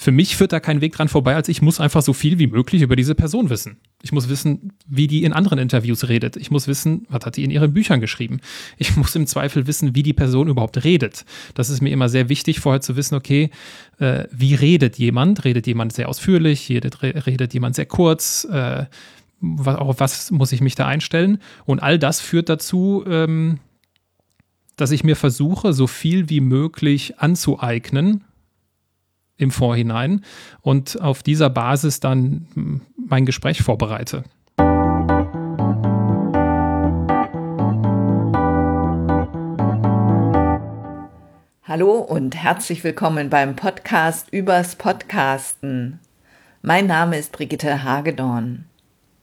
für mich führt da kein Weg dran vorbei, als ich muss einfach so viel wie möglich über diese Person wissen. Ich muss wissen, wie die in anderen Interviews redet. Ich muss wissen, was hat die in ihren Büchern geschrieben. Ich muss im Zweifel wissen, wie die Person überhaupt redet. Das ist mir immer sehr wichtig, vorher zu wissen, okay, äh, wie redet jemand? Redet jemand sehr ausführlich? Redet, redet jemand sehr kurz? Äh, auf was muss ich mich da einstellen? Und all das führt dazu, ähm, dass ich mir versuche, so viel wie möglich anzueignen, im Vorhinein und auf dieser Basis dann mein Gespräch vorbereite. Hallo und herzlich willkommen beim Podcast übers Podcasten. Mein Name ist Brigitte Hagedorn.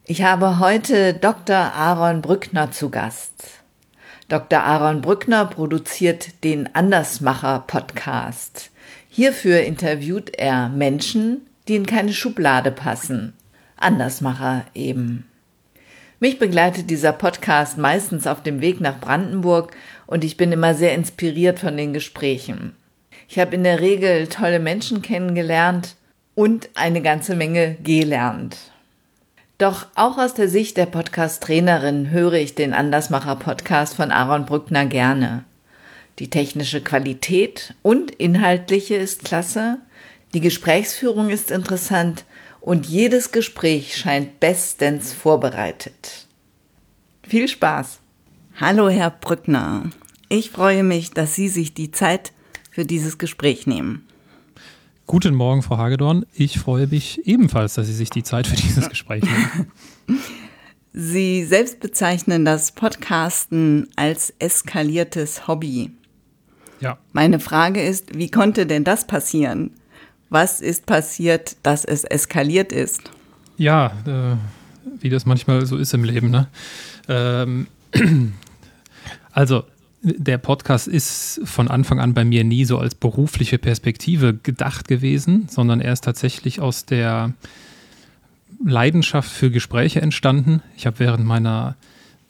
Ich habe heute Dr. Aaron Brückner zu Gast. Dr. Aaron Brückner produziert den Andersmacher Podcast. Hierfür interviewt er Menschen, die in keine Schublade passen. Andersmacher eben. Mich begleitet dieser Podcast meistens auf dem Weg nach Brandenburg und ich bin immer sehr inspiriert von den Gesprächen. Ich habe in der Regel tolle Menschen kennengelernt und eine ganze Menge gelernt. Doch auch aus der Sicht der Podcast-Trainerin höre ich den Andersmacher-Podcast von Aaron Brückner gerne. Die technische Qualität und inhaltliche ist klasse, die Gesprächsführung ist interessant und jedes Gespräch scheint bestens vorbereitet. Viel Spaß! Hallo, Herr Brückner. Ich freue mich, dass Sie sich die Zeit für dieses Gespräch nehmen. Guten Morgen, Frau Hagedorn. Ich freue mich ebenfalls, dass Sie sich die Zeit für dieses Gespräch nehmen. Sie selbst bezeichnen das Podcasten als eskaliertes Hobby. Ja. Meine Frage ist, wie konnte denn das passieren? Was ist passiert, dass es eskaliert ist? Ja, äh, wie das manchmal so ist im Leben. Ne? Ähm, also, der Podcast ist von Anfang an bei mir nie so als berufliche Perspektive gedacht gewesen, sondern er ist tatsächlich aus der Leidenschaft für Gespräche entstanden. Ich habe während meiner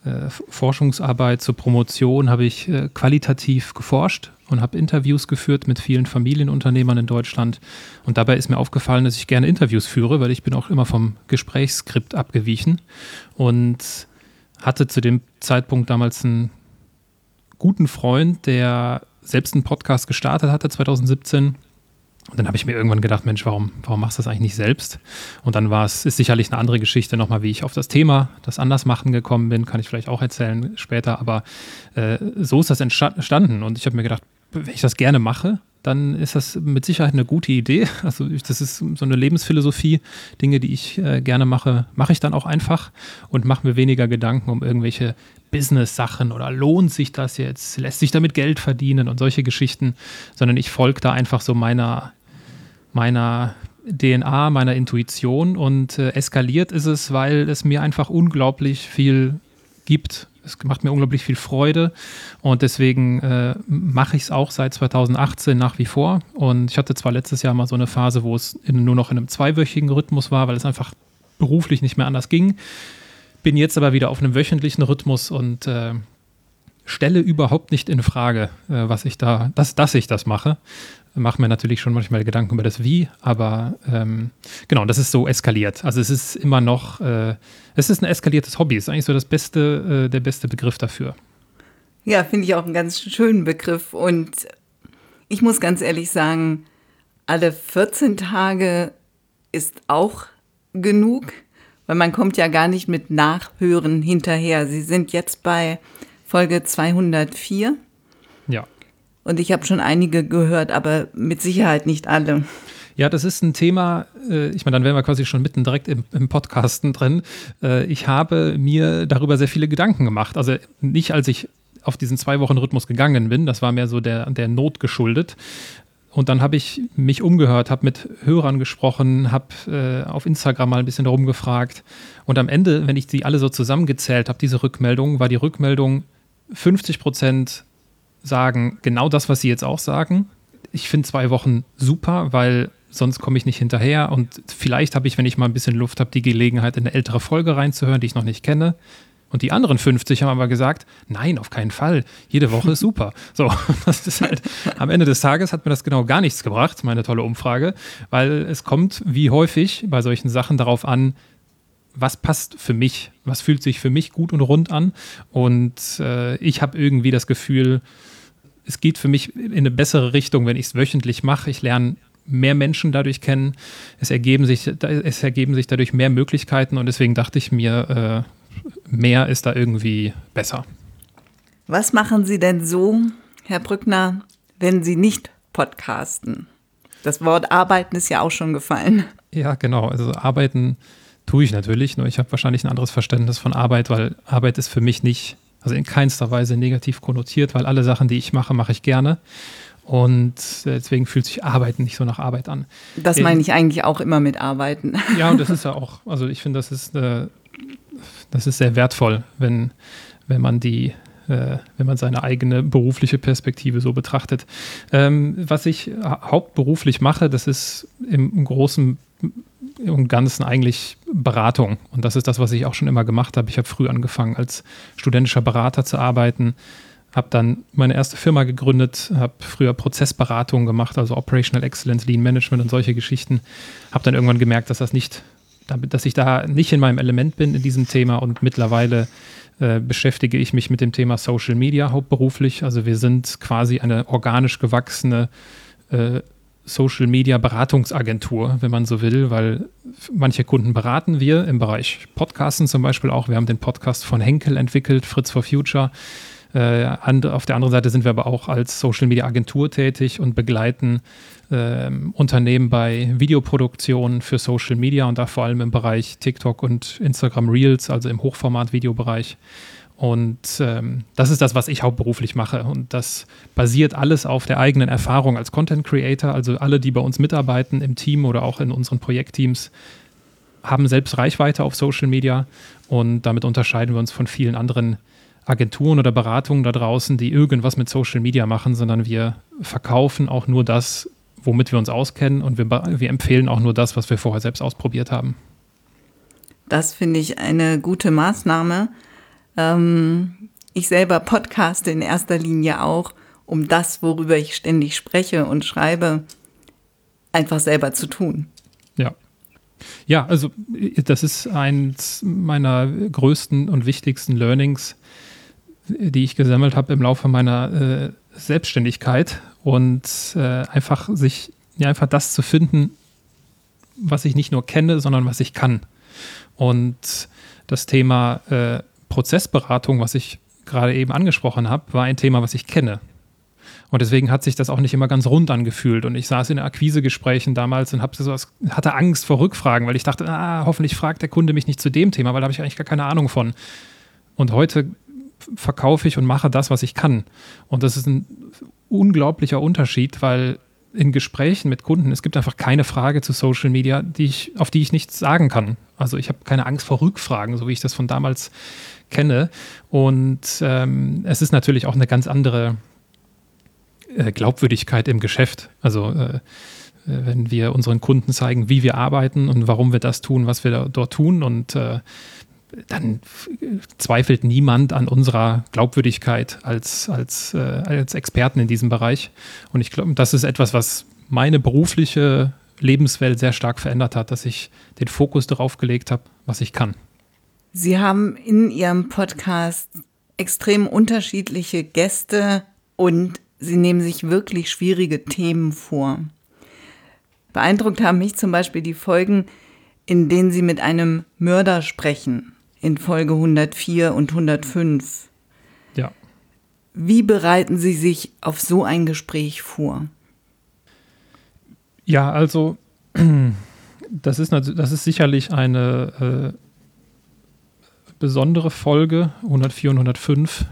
äh, Forschungsarbeit zur Promotion habe ich äh, qualitativ geforscht und habe Interviews geführt mit vielen Familienunternehmern in Deutschland. Und dabei ist mir aufgefallen, dass ich gerne Interviews führe, weil ich bin auch immer vom Gesprächsskript abgewichen und hatte zu dem Zeitpunkt damals einen guten Freund, der selbst einen Podcast gestartet hatte 2017 und dann habe ich mir irgendwann gedacht, Mensch, warum, warum machst du das eigentlich nicht selbst? Und dann war es, ist sicherlich eine andere Geschichte nochmal, wie ich auf das Thema, das Andersmachen gekommen bin, kann ich vielleicht auch erzählen später, aber äh, so ist das entstanden und ich habe mir gedacht, wenn ich das gerne mache, dann ist das mit Sicherheit eine gute Idee. Also das ist so eine Lebensphilosophie. Dinge, die ich äh, gerne mache, mache ich dann auch einfach und mache mir weniger Gedanken um irgendwelche Business-Sachen oder lohnt sich das jetzt, lässt sich damit Geld verdienen und solche Geschichten, sondern ich folge da einfach so meiner, meiner DNA, meiner Intuition und äh, eskaliert ist es, weil es mir einfach unglaublich viel gibt es macht mir unglaublich viel Freude und deswegen äh, mache ich es auch seit 2018 nach wie vor. Und ich hatte zwar letztes Jahr mal so eine Phase, wo es in, nur noch in einem zweiwöchigen Rhythmus war, weil es einfach beruflich nicht mehr anders ging. Bin jetzt aber wieder auf einem wöchentlichen Rhythmus und äh, stelle überhaupt nicht in Frage, äh, was ich da, dass, dass ich das mache mache mir natürlich schon manchmal Gedanken über das Wie, aber ähm, genau, das ist so eskaliert. Also es ist immer noch, äh, es ist ein eskaliertes Hobby, ist eigentlich so das beste, äh, der beste Begriff dafür. Ja, finde ich auch einen ganz schönen Begriff und ich muss ganz ehrlich sagen, alle 14 Tage ist auch genug, weil man kommt ja gar nicht mit Nachhören hinterher. Sie sind jetzt bei Folge 204. Ja. Und ich habe schon einige gehört, aber mit Sicherheit nicht alle. Ja, das ist ein Thema, äh, ich meine, dann wären wir quasi schon mitten direkt im, im Podcasten drin. Äh, ich habe mir darüber sehr viele Gedanken gemacht. Also nicht, als ich auf diesen zwei Wochen Rhythmus gegangen bin, das war mehr so der, der Not geschuldet. Und dann habe ich mich umgehört, habe mit Hörern gesprochen, habe äh, auf Instagram mal ein bisschen darum gefragt. Und am Ende, wenn ich die alle so zusammengezählt habe, diese Rückmeldung, war die Rückmeldung 50 Prozent sagen genau das, was Sie jetzt auch sagen. Ich finde zwei Wochen super, weil sonst komme ich nicht hinterher und vielleicht habe ich, wenn ich mal ein bisschen Luft habe, die Gelegenheit, in eine ältere Folge reinzuhören, die ich noch nicht kenne. Und die anderen 50 haben aber gesagt, nein, auf keinen Fall. Jede Woche ist super. So, das ist halt, am Ende des Tages hat mir das genau gar nichts gebracht, meine tolle Umfrage, weil es kommt wie häufig bei solchen Sachen darauf an, was passt für mich, was fühlt sich für mich gut und rund an. Und äh, ich habe irgendwie das Gefühl, es geht für mich in eine bessere Richtung, wenn ich es wöchentlich mache. Ich lerne mehr Menschen dadurch kennen. Es ergeben sich, es ergeben sich dadurch mehr Möglichkeiten und deswegen dachte ich mir, äh, mehr ist da irgendwie besser. Was machen Sie denn so, Herr Brückner, wenn Sie nicht podcasten? Das Wort arbeiten ist ja auch schon gefallen. Ja, genau. Also arbeiten tue ich natürlich, nur ich habe wahrscheinlich ein anderes Verständnis von Arbeit, weil Arbeit ist für mich nicht, also in keinster Weise negativ konnotiert, weil alle Sachen, die ich mache, mache ich gerne. Und deswegen fühlt sich Arbeiten nicht so nach Arbeit an. Das meine ich eigentlich auch immer mit Arbeiten. Ja, und das ist ja auch, also ich finde, das ist eine das ist sehr wertvoll, wenn, wenn man die, äh, wenn man seine eigene berufliche Perspektive so betrachtet. Ähm, was ich hauptberuflich mache, das ist im Großen und Ganzen eigentlich Beratung. Und das ist das, was ich auch schon immer gemacht habe. Ich habe früh angefangen, als studentischer Berater zu arbeiten, habe dann meine erste Firma gegründet, habe früher Prozessberatung gemacht, also Operational Excellence, Lean Management und solche Geschichten. Habe dann irgendwann gemerkt, dass das nicht dass ich da nicht in meinem Element bin in diesem Thema und mittlerweile äh, beschäftige ich mich mit dem Thema Social Media hauptberuflich. Also wir sind quasi eine organisch gewachsene äh, Social Media Beratungsagentur, wenn man so will, weil manche Kunden beraten wir im Bereich Podcasten zum Beispiel auch. Wir haben den Podcast von Henkel entwickelt, Fritz for Future. Äh, auf der anderen Seite sind wir aber auch als Social Media Agentur tätig und begleiten äh, Unternehmen bei Videoproduktion für Social Media und da vor allem im Bereich TikTok und Instagram Reels, also im Hochformat-Videobereich. Und ähm, das ist das, was ich hauptberuflich mache. Und das basiert alles auf der eigenen Erfahrung als Content Creator. Also alle, die bei uns mitarbeiten im Team oder auch in unseren Projektteams, haben selbst Reichweite auf Social Media. Und damit unterscheiden wir uns von vielen anderen Agenturen oder Beratungen da draußen, die irgendwas mit Social Media machen, sondern wir verkaufen auch nur das, womit wir uns auskennen und wir, wir empfehlen auch nur das, was wir vorher selbst ausprobiert haben. Das finde ich eine gute Maßnahme. Ähm, ich selber podcaste in erster Linie auch, um das, worüber ich ständig spreche und schreibe, einfach selber zu tun. Ja. Ja, also das ist eins meiner größten und wichtigsten Learnings, die ich gesammelt habe im Laufe meiner äh, Selbstständigkeit und äh, einfach sich, ja, einfach das zu finden, was ich nicht nur kenne, sondern was ich kann. Und das Thema äh, Prozessberatung, was ich gerade eben angesprochen habe, war ein Thema, was ich kenne. Und deswegen hat sich das auch nicht immer ganz rund angefühlt. Und ich saß in Akquisegesprächen damals und sowas, hatte Angst vor Rückfragen, weil ich dachte, ah, hoffentlich fragt der Kunde mich nicht zu dem Thema, weil da habe ich eigentlich gar keine Ahnung von. Und heute verkaufe ich und mache das, was ich kann. Und das ist ein unglaublicher Unterschied, weil in Gesprächen mit Kunden, es gibt einfach keine Frage zu Social Media, die ich, auf die ich nichts sagen kann. Also ich habe keine Angst vor Rückfragen, so wie ich das von damals kenne. Und ähm, es ist natürlich auch eine ganz andere äh, Glaubwürdigkeit im Geschäft. Also äh, wenn wir unseren Kunden zeigen, wie wir arbeiten und warum wir das tun, was wir da, dort tun und äh, dann zweifelt niemand an unserer Glaubwürdigkeit als, als, äh, als Experten in diesem Bereich. Und ich glaube, das ist etwas, was meine berufliche Lebenswelt sehr stark verändert hat, dass ich den Fokus darauf gelegt habe, was ich kann. Sie haben in Ihrem Podcast extrem unterschiedliche Gäste und Sie nehmen sich wirklich schwierige Themen vor. Beeindruckt haben mich zum Beispiel die Folgen, in denen Sie mit einem Mörder sprechen in Folge 104 und 105. Ja. Wie bereiten Sie sich auf so ein Gespräch vor? Ja, also das ist, das ist sicherlich eine äh, besondere Folge, 104 und 105, äh,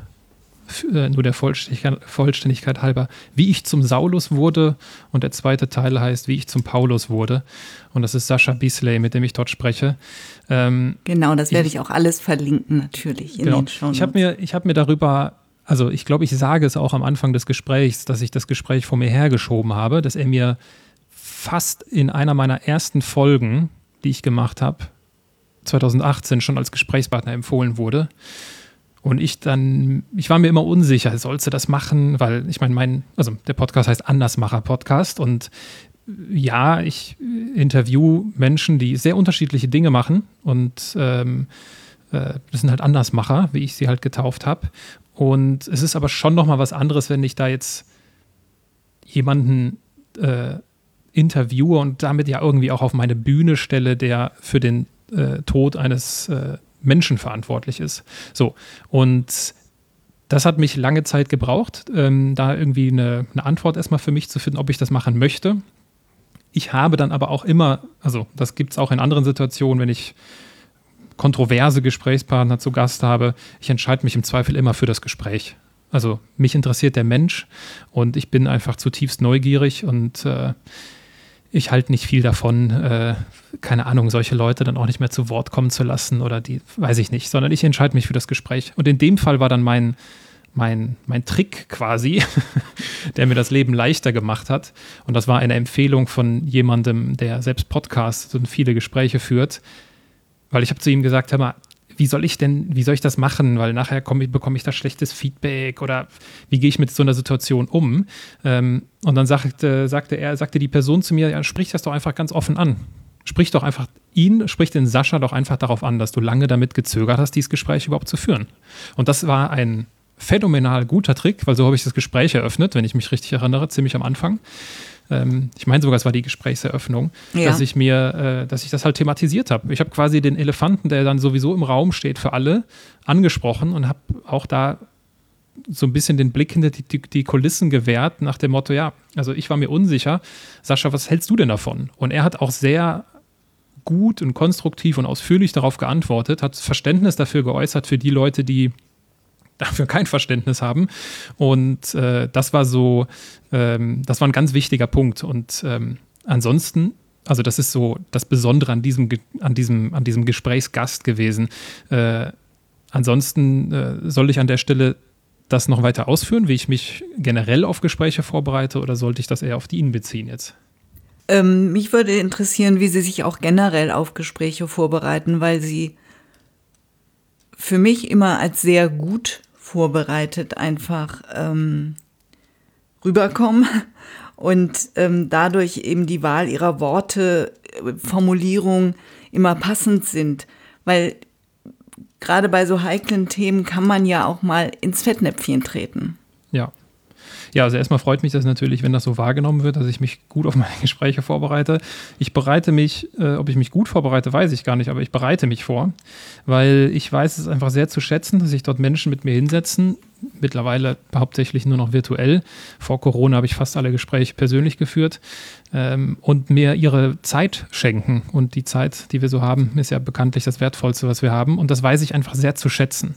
nur der Vollständigkeit, Vollständigkeit, halber, wie ich zum Saulus wurde und der zweite Teil heißt, wie ich zum Paulus wurde. Und das ist Sascha Bisley, mit dem ich dort spreche. Ähm, genau, das werde ich, ich, auch alles verlinken, natürlich. genau. Ich habe mir, hab mir darüber, also ich glaube, ich sage es auch am Anfang des Gesprächs, dass ich das Gespräch vor mir hergeschoben habe, dass er mir fast in einer meiner ersten Folgen, die ich gemacht habe, 2018 schon als Gesprächspartner empfohlen wurde. Und ich dann, ich war mir immer unsicher, sollst du das machen? Weil ich meine, mein, also der Podcast heißt Andersmacher Podcast und ja, ich interview Menschen, die sehr unterschiedliche Dinge machen und ähm, äh, das sind halt Andersmacher, wie ich sie halt getauft habe. Und es ist aber schon nochmal was anderes, wenn ich da jetzt jemanden äh, interviewe und damit ja irgendwie auch auf meine Bühne stelle, der für den äh, Tod eines äh, Menschen verantwortlich ist. So, und das hat mich lange Zeit gebraucht, ähm, da irgendwie eine, eine Antwort erstmal für mich zu finden, ob ich das machen möchte. Ich habe dann aber auch immer, also das gibt es auch in anderen Situationen, wenn ich kontroverse Gesprächspartner zu Gast habe, ich entscheide mich im Zweifel immer für das Gespräch. Also mich interessiert der Mensch und ich bin einfach zutiefst neugierig und äh, ich halte nicht viel davon, äh, keine Ahnung, solche Leute dann auch nicht mehr zu Wort kommen zu lassen oder die, weiß ich nicht, sondern ich entscheide mich für das Gespräch. Und in dem Fall war dann mein, mein, mein Trick quasi, der mir das Leben leichter gemacht hat. Und das war eine Empfehlung von jemandem, der selbst Podcasts und viele Gespräche führt. Weil ich habe zu ihm gesagt, hör mal, wie soll ich denn, wie soll ich das machen? Weil nachher ich, bekomme ich da schlechtes Feedback oder wie gehe ich mit so einer Situation um? Ähm, und dann sagte, sagte er, sagte die Person zu mir, ja, sprich das doch einfach ganz offen an. Sprich doch einfach ihn, sprich den Sascha doch einfach darauf an, dass du lange damit gezögert hast, dieses Gespräch überhaupt zu führen. Und das war ein phänomenal guter Trick, weil so habe ich das Gespräch eröffnet, wenn ich mich richtig erinnere, ziemlich am Anfang ähm, ich meine sogar, es war die Gesprächseröffnung, ja. dass ich mir, äh, dass ich das halt thematisiert habe. Ich habe quasi den Elefanten, der dann sowieso im Raum steht für alle, angesprochen und habe auch da so ein bisschen den Blick hinter die, die, die, Kulissen gewährt, nach dem Motto, ja, also ich war mir unsicher. Sascha, was hältst du denn davon? Und er hat auch sehr gut und konstruktiv und ausführlich darauf geantwortet, hat Verständnis dafür geäußert für die Leute, die dafür kein Verständnis haben. Und äh, das war so, ähm, das war ein ganz wichtiger Punkt. Und ähm, ansonsten, also das ist so das Besondere an diesem, an diesem, an diesem Gesprächsgast gewesen. Äh, ansonsten äh, soll ich an der Stelle das noch weiter ausführen, wie ich mich generell auf Gespräche vorbereite, oder sollte ich das eher auf die ihn beziehen jetzt? Ähm, mich würde interessieren, wie Sie sich auch generell auf Gespräche vorbereiten, weil Sie für mich immer als sehr gut vorbereitet einfach ähm, rüberkommen und ähm, dadurch eben die Wahl ihrer Worte, äh, Formulierung immer passend sind. Weil gerade bei so heiklen Themen kann man ja auch mal ins Fettnäpfchen treten. Ja, also erstmal freut mich das natürlich, wenn das so wahrgenommen wird, dass ich mich gut auf meine Gespräche vorbereite. Ich bereite mich, äh, ob ich mich gut vorbereite, weiß ich gar nicht, aber ich bereite mich vor, weil ich weiß es einfach sehr zu schätzen, dass sich dort Menschen mit mir hinsetzen. Mittlerweile hauptsächlich nur noch virtuell. Vor Corona habe ich fast alle Gespräche persönlich geführt ähm, und mir ihre Zeit schenken. Und die Zeit, die wir so haben, ist ja bekanntlich das Wertvollste, was wir haben. Und das weiß ich einfach sehr zu schätzen.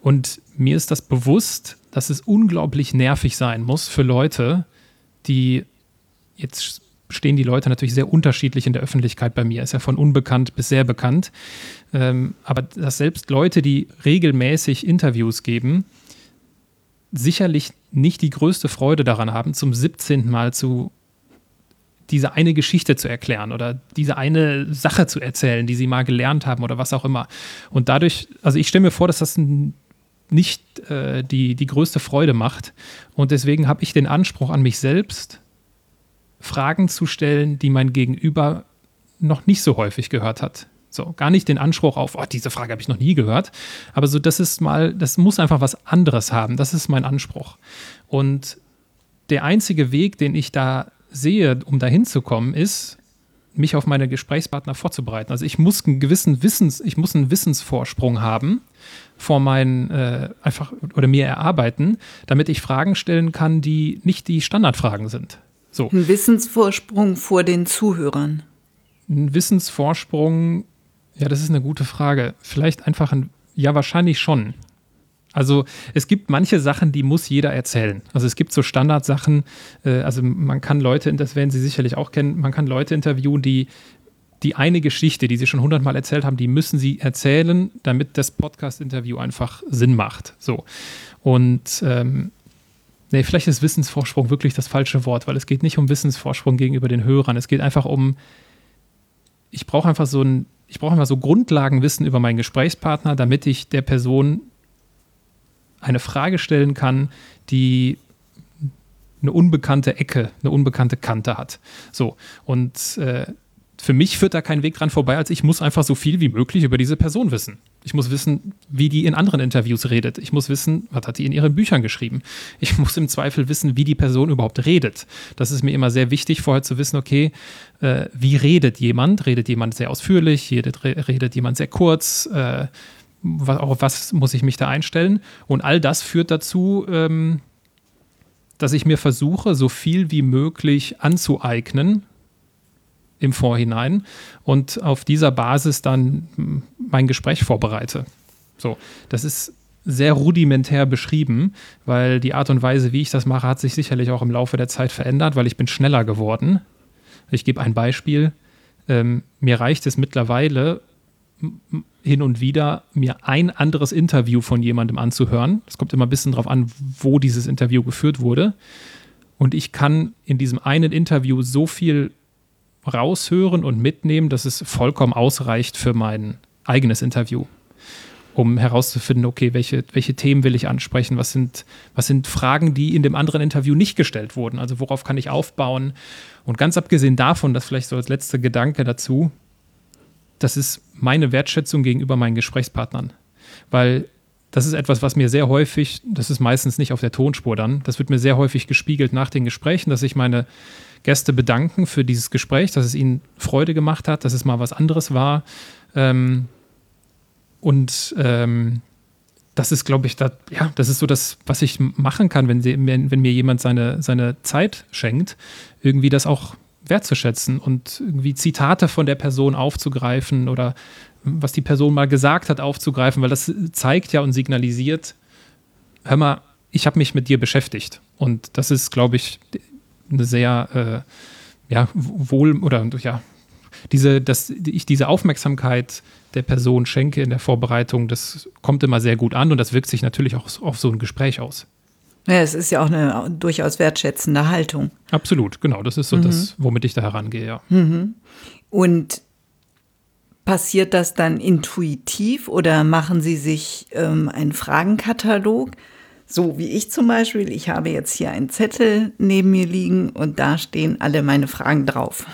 Und mir ist das bewusst, dass es unglaublich nervig sein muss für Leute, die jetzt stehen die Leute natürlich sehr unterschiedlich in der Öffentlichkeit bei mir. Ist ja von unbekannt bis sehr bekannt. Ähm, aber dass selbst Leute, die regelmäßig Interviews geben, sicherlich nicht die größte Freude daran haben, zum 17. Mal zu diese eine Geschichte zu erklären oder diese eine Sache zu erzählen, die sie mal gelernt haben oder was auch immer. Und dadurch, also ich stelle mir vor, dass das nicht äh, die, die größte Freude macht. Und deswegen habe ich den Anspruch an mich selbst, Fragen zu stellen, die mein Gegenüber noch nicht so häufig gehört hat. So, gar nicht den Anspruch auf, oh, diese Frage habe ich noch nie gehört. Aber so, das ist mal, das muss einfach was anderes haben. Das ist mein Anspruch. Und der einzige Weg, den ich da sehe, um dahin zu kommen, ist, mich auf meine Gesprächspartner vorzubereiten. Also ich muss einen gewissen Wissens, ich muss einen Wissensvorsprung haben vor meinen äh, einfach oder mir erarbeiten, damit ich Fragen stellen kann, die nicht die Standardfragen sind. So. Ein Wissensvorsprung vor den Zuhörern. Ein Wissensvorsprung, ja, das ist eine gute Frage. Vielleicht einfach ein, ja, wahrscheinlich schon. Also es gibt manche Sachen, die muss jeder erzählen. Also es gibt so Standardsachen, äh, also man kann Leute, das werden Sie sicherlich auch kennen, man kann Leute interviewen, die die eine Geschichte, die sie schon hundertmal erzählt haben, die müssen sie erzählen, damit das Podcast-Interview einfach Sinn macht. So. Und ähm, nee, vielleicht ist Wissensvorsprung wirklich das falsche Wort, weil es geht nicht um Wissensvorsprung gegenüber den Hörern. Es geht einfach um, ich brauche einfach so ein ich brauche immer so Grundlagenwissen über meinen Gesprächspartner, damit ich der Person eine Frage stellen kann, die eine unbekannte Ecke, eine unbekannte Kante hat. So, und äh, für mich führt da kein Weg dran vorbei, als ich muss einfach so viel wie möglich über diese Person wissen. Ich muss wissen, wie die in anderen Interviews redet. Ich muss wissen, was hat die in ihren Büchern geschrieben. Ich muss im Zweifel wissen, wie die Person überhaupt redet. Das ist mir immer sehr wichtig, vorher zu wissen, okay, äh, wie redet jemand? Redet jemand sehr ausführlich? Redet, redet jemand sehr kurz? Äh, auf was muss ich mich da einstellen? Und all das führt dazu, ähm, dass ich mir versuche, so viel wie möglich anzueignen, im Vorhinein und auf dieser Basis dann mein Gespräch vorbereite. So, das ist sehr rudimentär beschrieben, weil die Art und Weise, wie ich das mache, hat sich sicherlich auch im Laufe der Zeit verändert, weil ich bin schneller geworden. Ich gebe ein Beispiel. Ähm, mir reicht es mittlerweile hin und wieder, mir ein anderes Interview von jemandem anzuhören. Es kommt immer ein bisschen darauf an, wo dieses Interview geführt wurde. Und ich kann in diesem einen Interview so viel raushören und mitnehmen, dass es vollkommen ausreicht für mein eigenes Interview, um herauszufinden, okay, welche, welche Themen will ich ansprechen, was sind, was sind Fragen, die in dem anderen Interview nicht gestellt wurden, also worauf kann ich aufbauen. Und ganz abgesehen davon, das vielleicht so als letzter Gedanke dazu, das ist meine Wertschätzung gegenüber meinen Gesprächspartnern, weil das ist etwas, was mir sehr häufig, das ist meistens nicht auf der Tonspur dann, das wird mir sehr häufig gespiegelt nach den Gesprächen, dass ich meine Gäste bedanken für dieses Gespräch, dass es ihnen Freude gemacht hat, dass es mal was anderes war. Ähm, und ähm, das ist, glaube ich, das, ja, das ist so das, was ich machen kann, wenn, sie, wenn, wenn mir jemand seine, seine Zeit schenkt, irgendwie das auch wertzuschätzen und irgendwie Zitate von der Person aufzugreifen oder was die Person mal gesagt hat, aufzugreifen, weil das zeigt ja und signalisiert, hör mal, ich habe mich mit dir beschäftigt. Und das ist, glaube ich, eine sehr äh, ja, wohl oder ja, diese, dass ich diese Aufmerksamkeit der Person schenke in der Vorbereitung, das kommt immer sehr gut an und das wirkt sich natürlich auch auf so ein Gespräch aus. Ja, es ist ja auch eine durchaus wertschätzende Haltung. Absolut, genau. Das ist so mhm. das, womit ich da herangehe, ja. Mhm. Und passiert das dann intuitiv oder machen Sie sich ähm, einen Fragenkatalog? So wie ich zum Beispiel, ich habe jetzt hier einen Zettel neben mir liegen und da stehen alle meine Fragen drauf.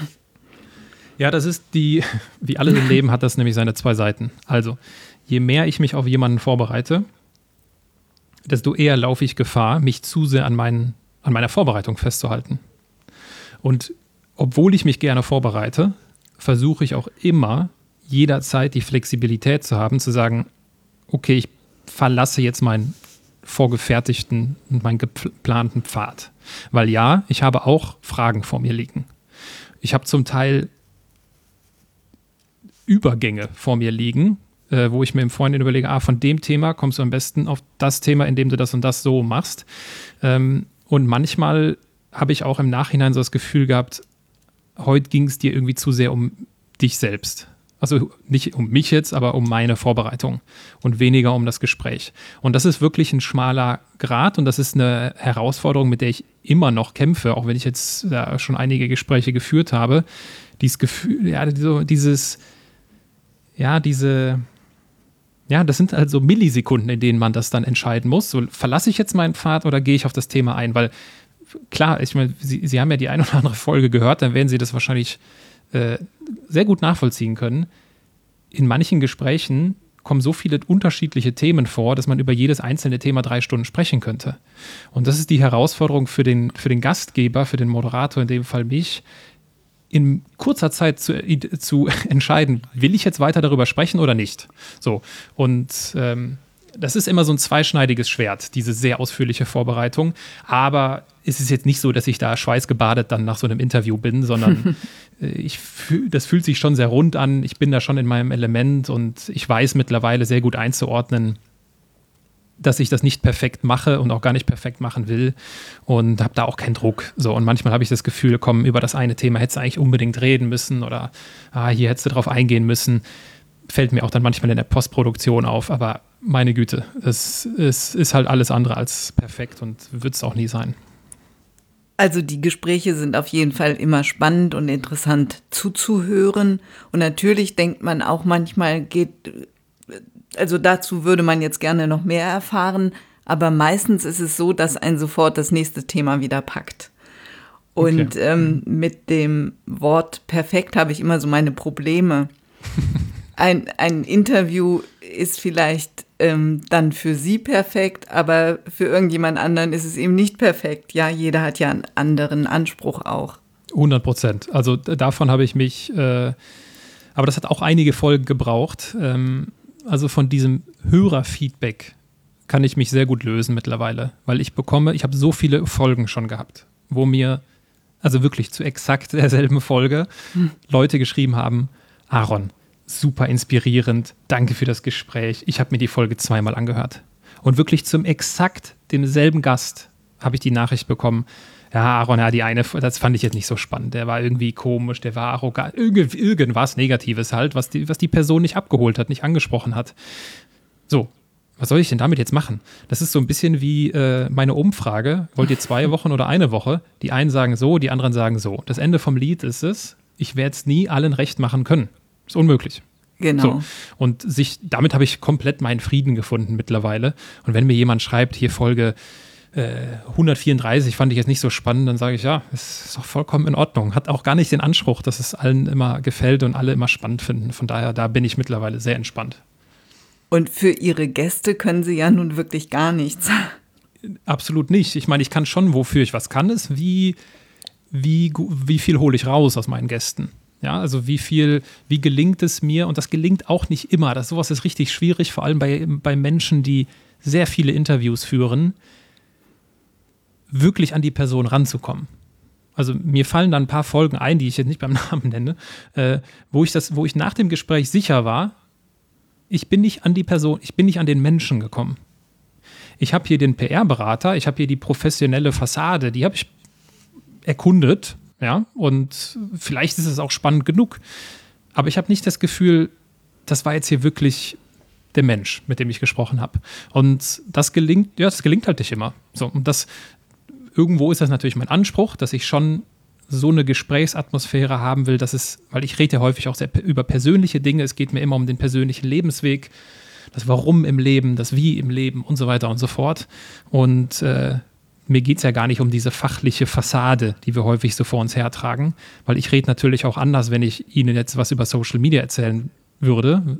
Ja, das ist die, wie alles im Leben hat das nämlich seine zwei Seiten. Also, je mehr ich mich auf jemanden vorbereite, desto eher laufe ich Gefahr, mich zu sehr an, meinen, an meiner Vorbereitung festzuhalten. Und obwohl ich mich gerne vorbereite, versuche ich auch immer jederzeit die Flexibilität zu haben, zu sagen, okay, ich verlasse jetzt meinen vorgefertigten und meinen geplanten Pfad. Weil ja, ich habe auch Fragen vor mir liegen. Ich habe zum Teil Übergänge vor mir liegen, äh, wo ich mir im Vorhinein überlege, ah, von dem Thema kommst du am besten auf das Thema, indem du das und das so machst. Ähm, und manchmal habe ich auch im Nachhinein so das Gefühl gehabt, heute ging es dir irgendwie zu sehr um dich selbst. Also nicht um mich jetzt, aber um meine Vorbereitung und weniger um das Gespräch. Und das ist wirklich ein schmaler Grad und das ist eine Herausforderung, mit der ich immer noch kämpfe, auch wenn ich jetzt ja, schon einige Gespräche geführt habe. Dieses Gefühl, ja, so dieses, ja, diese, ja, das sind also Millisekunden, in denen man das dann entscheiden muss. So, verlasse ich jetzt meinen Pfad oder gehe ich auf das Thema ein? Weil klar, ich meine, Sie, Sie haben ja die ein oder andere Folge gehört, dann werden Sie das wahrscheinlich äh, sehr gut nachvollziehen können. In manchen Gesprächen kommen so viele unterschiedliche Themen vor, dass man über jedes einzelne Thema drei Stunden sprechen könnte. Und das ist die Herausforderung für den, für den Gastgeber, für den Moderator, in dem Fall mich, in kurzer Zeit zu, zu entscheiden, will ich jetzt weiter darüber sprechen oder nicht. So, und ähm, das ist immer so ein zweischneidiges Schwert, diese sehr ausführliche Vorbereitung. Aber es ist jetzt nicht so, dass ich da schweißgebadet dann nach so einem Interview bin, sondern äh, ich fühl, das fühlt sich schon sehr rund an. Ich bin da schon in meinem Element und ich weiß mittlerweile sehr gut einzuordnen, dass ich das nicht perfekt mache und auch gar nicht perfekt machen will und habe da auch keinen Druck. So und manchmal habe ich das Gefühl, komm, über das eine Thema hättest du eigentlich unbedingt reden müssen oder ah, hier hättest du drauf eingehen müssen. Fällt mir auch dann manchmal in der Postproduktion auf, aber meine Güte, es, es ist halt alles andere als perfekt und wird es auch nie sein. Also die Gespräche sind auf jeden Fall immer spannend und interessant zuzuhören. Und natürlich denkt man auch manchmal, geht, also dazu würde man jetzt gerne noch mehr erfahren. Aber meistens ist es so, dass ein sofort das nächste Thema wieder packt. Und okay. ähm, mit dem Wort perfekt habe ich immer so meine Probleme. Ein, ein Interview ist vielleicht ähm, dann für Sie perfekt, aber für irgendjemand anderen ist es eben nicht perfekt. Ja, jeder hat ja einen anderen Anspruch auch. 100 Prozent. Also davon habe ich mich, äh, aber das hat auch einige Folgen gebraucht. Ähm, also von diesem Hörerfeedback kann ich mich sehr gut lösen mittlerweile, weil ich bekomme, ich habe so viele Folgen schon gehabt, wo mir, also wirklich zu exakt derselben Folge, hm. Leute geschrieben haben, Aaron, super inspirierend. Danke für das Gespräch. Ich habe mir die Folge zweimal angehört. Und wirklich zum exakt demselben Gast habe ich die Nachricht bekommen. Ja, Aaron, ja, die eine, das fand ich jetzt nicht so spannend. Der war irgendwie komisch, der war arrogant, irgend, irgendwas Negatives halt, was die, was die Person nicht abgeholt hat, nicht angesprochen hat. So, was soll ich denn damit jetzt machen? Das ist so ein bisschen wie äh, meine Umfrage. Wollt ihr zwei Wochen oder eine Woche? Die einen sagen so, die anderen sagen so. Das Ende vom Lied ist es, ich werde es nie allen recht machen können. Ist unmöglich. Genau. So. Und sich, damit habe ich komplett meinen Frieden gefunden mittlerweile. Und wenn mir jemand schreibt, hier Folge äh, 134 fand ich jetzt nicht so spannend, dann sage ich, ja, es ist doch vollkommen in Ordnung. Hat auch gar nicht den Anspruch, dass es allen immer gefällt und alle immer spannend finden. Von daher, da bin ich mittlerweile sehr entspannt. Und für Ihre Gäste können Sie ja nun wirklich gar nichts. Absolut nicht. Ich meine, ich kann schon, wofür ich was kann, ist, wie, wie, wie viel hole ich raus aus meinen Gästen. Ja, also wie viel, wie gelingt es mir? Und das gelingt auch nicht immer. Das sowas ist richtig schwierig, vor allem bei, bei Menschen, die sehr viele Interviews führen, wirklich an die Person ranzukommen. Also mir fallen da ein paar Folgen ein, die ich jetzt nicht beim Namen nenne, äh, wo ich das, wo ich nach dem Gespräch sicher war, ich bin nicht an die Person, ich bin nicht an den Menschen gekommen. Ich habe hier den PR-Berater, ich habe hier die professionelle Fassade, die habe ich erkundet ja, und vielleicht ist es auch spannend genug. Aber ich habe nicht das Gefühl, das war jetzt hier wirklich der Mensch, mit dem ich gesprochen habe. Und das gelingt, ja, das gelingt halt nicht immer. So, und das, irgendwo ist das natürlich mein Anspruch, dass ich schon so eine Gesprächsatmosphäre haben will, dass es, weil ich rede ja häufig auch sehr über persönliche Dinge, es geht mir immer um den persönlichen Lebensweg, das Warum im Leben, das Wie im Leben und so weiter und so fort. Und äh, mir geht es ja gar nicht um diese fachliche Fassade, die wir häufig so vor uns hertragen, weil ich rede natürlich auch anders, wenn ich Ihnen jetzt was über Social Media erzählen würde.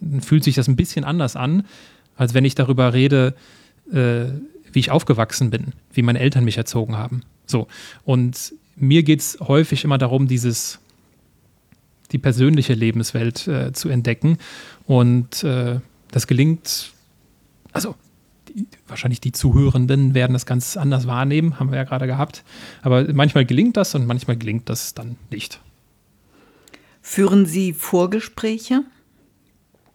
Dann fühlt sich das ein bisschen anders an, als wenn ich darüber rede, äh, wie ich aufgewachsen bin, wie meine Eltern mich erzogen haben. So. Und mir geht es häufig immer darum, dieses die persönliche Lebenswelt äh, zu entdecken. Und äh, das gelingt, also die, wahrscheinlich die Zuhörenden werden das ganz anders wahrnehmen, haben wir ja gerade gehabt. Aber manchmal gelingt das und manchmal gelingt das dann nicht. Führen Sie Vorgespräche?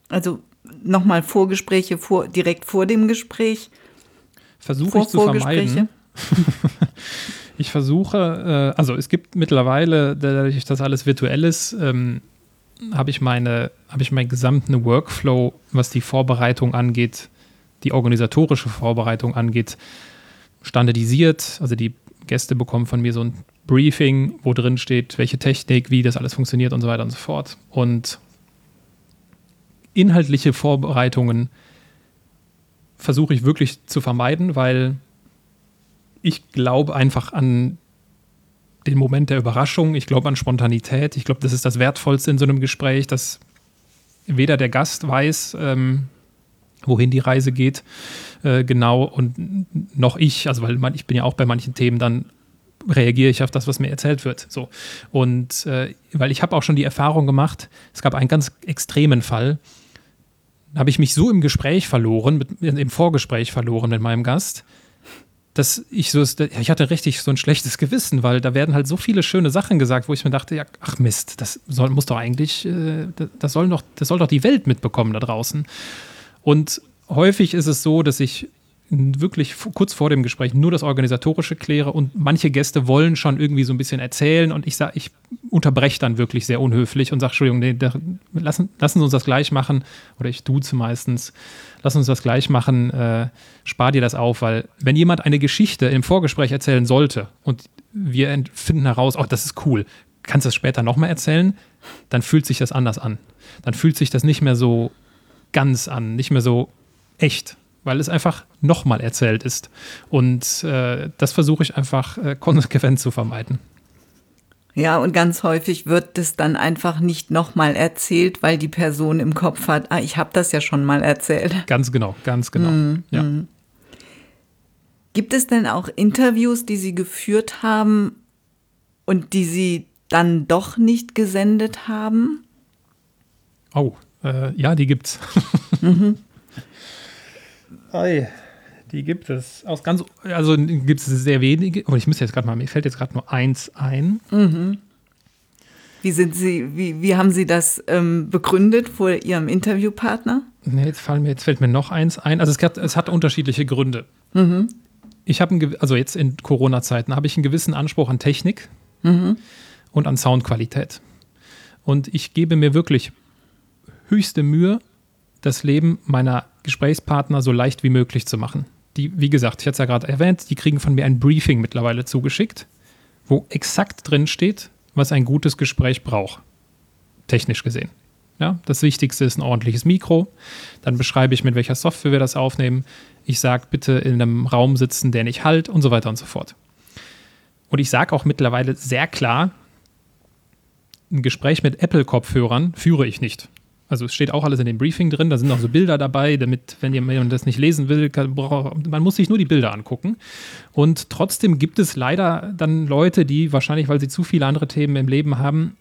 Also nochmal Vorgespräche vor, direkt vor dem Gespräch? Versuche ich zu vermeiden. ich versuche, äh, also es gibt mittlerweile, dadurch, dass alles virtuell ist, ähm, habe ich meine, habe ich meinen gesamten Workflow, was die Vorbereitung angeht, die organisatorische Vorbereitung angeht, standardisiert. Also die Gäste bekommen von mir so ein Briefing, wo drin steht, welche Technik, wie das alles funktioniert und so weiter und so fort. Und inhaltliche Vorbereitungen versuche ich wirklich zu vermeiden, weil ich glaube einfach an den Moment der Überraschung, ich glaube an Spontanität, ich glaube, das ist das Wertvollste in so einem Gespräch, dass weder der Gast weiß, ähm, wohin die Reise geht, äh, genau, und noch ich, also weil man, ich bin ja auch bei manchen Themen dann reagiere ich auf das, was mir erzählt wird. So. Und äh, weil ich habe auch schon die Erfahrung gemacht, es gab einen ganz extremen Fall, habe ich mich so im Gespräch verloren, mit, im Vorgespräch verloren mit meinem Gast, dass ich so, ich hatte richtig so ein schlechtes Gewissen, weil da werden halt so viele schöne Sachen gesagt, wo ich mir dachte, ja, ach Mist, das soll, muss doch eigentlich, äh, das soll doch, das soll doch die Welt mitbekommen da draußen. Und häufig ist es so, dass ich wirklich kurz vor dem Gespräch nur das Organisatorische kläre und manche Gäste wollen schon irgendwie so ein bisschen erzählen und ich sage, ich unterbreche dann wirklich sehr unhöflich und sage, Entschuldigung, nee, da, lassen, lassen Sie uns das gleich machen oder ich duze meistens, lass uns das gleich machen, äh, spar dir das auf, weil wenn jemand eine Geschichte im Vorgespräch erzählen sollte und wir finden heraus, oh, das ist cool, kannst du das später nochmal erzählen, dann fühlt sich das anders an. Dann fühlt sich das nicht mehr so ganz an, nicht mehr so echt weil es einfach nochmal erzählt ist. Und äh, das versuche ich einfach äh, konsequent zu vermeiden. Ja, und ganz häufig wird es dann einfach nicht nochmal erzählt, weil die Person im Kopf hat, ah, ich habe das ja schon mal erzählt. Ganz genau, ganz genau. Mm, ja. Mm. Gibt es denn auch Interviews, die Sie geführt haben und die Sie dann doch nicht gesendet haben? Oh, äh, ja, die gibt's. mhm. Ei, die gibt es. Aus ganz, also gibt es sehr wenige. Aber ich müsste jetzt gerade mal, mir fällt jetzt gerade nur eins ein. Mhm. Wie sind Sie, wie, wie haben Sie das ähm, begründet vor Ihrem Interviewpartner? Nee, jetzt, fallen mir, jetzt fällt mir noch eins ein. Also es hat, es hat unterschiedliche Gründe. Mhm. Ich habe, also jetzt in Corona-Zeiten, habe ich einen gewissen Anspruch an Technik mhm. und an Soundqualität. Und ich gebe mir wirklich höchste Mühe, das Leben meiner Gesprächspartner so leicht wie möglich zu machen. Die, wie gesagt, ich hatte es ja gerade erwähnt, die kriegen von mir ein Briefing mittlerweile zugeschickt, wo exakt drin steht, was ein gutes Gespräch braucht. Technisch gesehen. Ja, das Wichtigste ist ein ordentliches Mikro. Dann beschreibe ich, mit welcher Software wir das aufnehmen. Ich sage bitte in einem Raum sitzen, der nicht halt und so weiter und so fort. Und ich sage auch mittlerweile sehr klar, ein Gespräch mit Apple-Kopfhörern führe ich nicht. Also es steht auch alles in dem Briefing drin, da sind auch so Bilder dabei, damit, wenn jemand das nicht lesen will, kann, man muss sich nur die Bilder angucken. Und trotzdem gibt es leider dann Leute, die wahrscheinlich, weil sie zu viele andere Themen im Leben haben,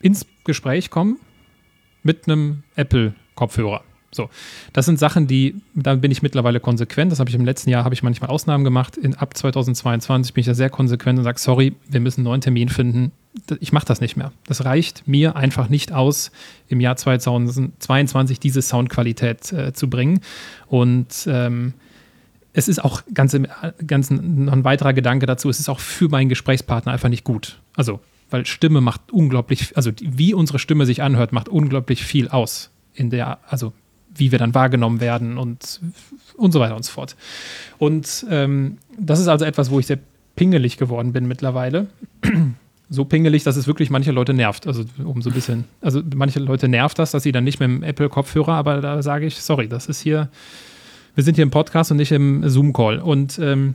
ins Gespräch kommen mit einem Apple-Kopfhörer. So, das sind Sachen, die, da bin ich mittlerweile konsequent. Das habe ich im letzten Jahr, habe ich manchmal Ausnahmen gemacht. In, ab 2022 bin ich da sehr konsequent und sage, sorry, wir müssen einen neuen Termin finden. Ich mache das nicht mehr. Das reicht mir einfach nicht aus, im Jahr 2022 diese Soundqualität äh, zu bringen. Und ähm, es ist auch ganz, ganz noch ein weiterer Gedanke dazu, es ist auch für meinen Gesprächspartner einfach nicht gut. Also, weil Stimme macht unglaublich, also wie unsere Stimme sich anhört, macht unglaublich viel aus in der, also wie wir dann wahrgenommen werden und, und so weiter und so fort. Und ähm, das ist also etwas, wo ich sehr pingelig geworden bin mittlerweile. so pingelig, dass es wirklich manche Leute nervt. Also um so ein bisschen, also manche Leute nervt das, dass sie dann nicht mit dem Apple-Kopfhörer, aber da sage ich, sorry, das ist hier, wir sind hier im Podcast und nicht im Zoom-Call. Und ähm,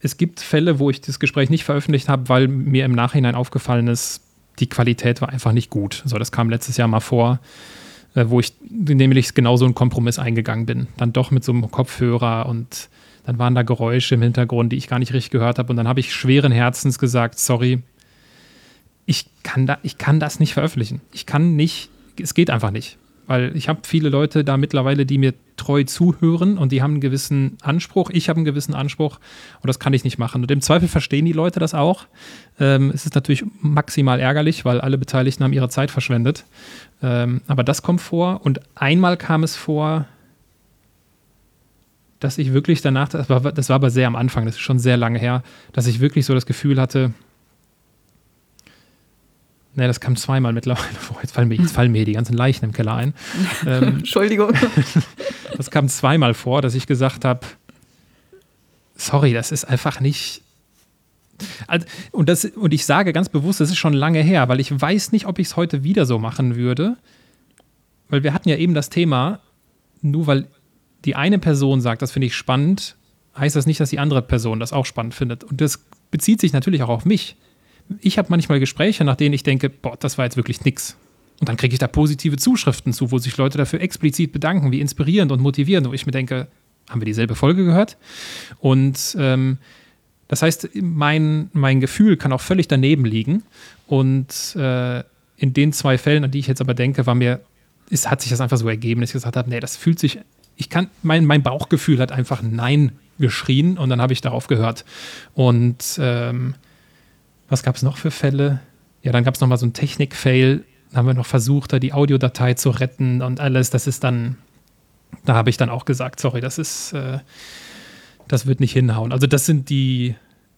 es gibt Fälle, wo ich das Gespräch nicht veröffentlicht habe, weil mir im Nachhinein aufgefallen ist, die Qualität war einfach nicht gut. So, das kam letztes Jahr mal vor wo ich nämlich genau so einen Kompromiss eingegangen bin. Dann doch mit so einem Kopfhörer und dann waren da Geräusche im Hintergrund, die ich gar nicht richtig gehört habe. Und dann habe ich schweren Herzens gesagt, sorry, ich kann, da, ich kann das nicht veröffentlichen. Ich kann nicht, es geht einfach nicht. Weil ich habe viele Leute da mittlerweile, die mir treu zuhören und die haben einen gewissen Anspruch. Ich habe einen gewissen Anspruch und das kann ich nicht machen. Und im Zweifel verstehen die Leute das auch. Ähm, es ist natürlich maximal ärgerlich, weil alle Beteiligten haben ihre Zeit verschwendet. Ähm, aber das kommt vor und einmal kam es vor, dass ich wirklich danach, das war, das war aber sehr am Anfang, das ist schon sehr lange her, dass ich wirklich so das Gefühl hatte, Ne, das kam zweimal mittlerweile vor. Jetzt fallen mir, jetzt fallen mir die ganzen Leichen im Keller ein. Ähm, Entschuldigung. das kam zweimal vor, dass ich gesagt habe, sorry, das ist einfach nicht. Also, und, das, und ich sage ganz bewusst, das ist schon lange her, weil ich weiß nicht, ob ich es heute wieder so machen würde. Weil wir hatten ja eben das Thema, nur weil die eine Person sagt, das finde ich spannend, heißt das nicht, dass die andere Person das auch spannend findet. Und das bezieht sich natürlich auch auf mich ich habe manchmal Gespräche, nach denen ich denke, boah, das war jetzt wirklich nix. Und dann kriege ich da positive Zuschriften zu, wo sich Leute dafür explizit bedanken, wie inspirierend und motivierend, wo ich mir denke, haben wir dieselbe Folge gehört? Und ähm, das heißt, mein, mein Gefühl kann auch völlig daneben liegen. Und äh, in den zwei Fällen, an die ich jetzt aber denke, war mir, es hat sich das einfach so ergeben, dass ich gesagt habe, nee, das fühlt sich, ich kann, mein, mein Bauchgefühl hat einfach Nein geschrien und dann habe ich darauf gehört. Und ähm, was gab es noch für Fälle? Ja, dann gab es nochmal so einen Technik-Fail. Da haben wir noch versucht, da die Audiodatei zu retten und alles. Das ist dann, da habe ich dann auch gesagt, sorry, das ist, äh, das wird nicht hinhauen. Also das sind die,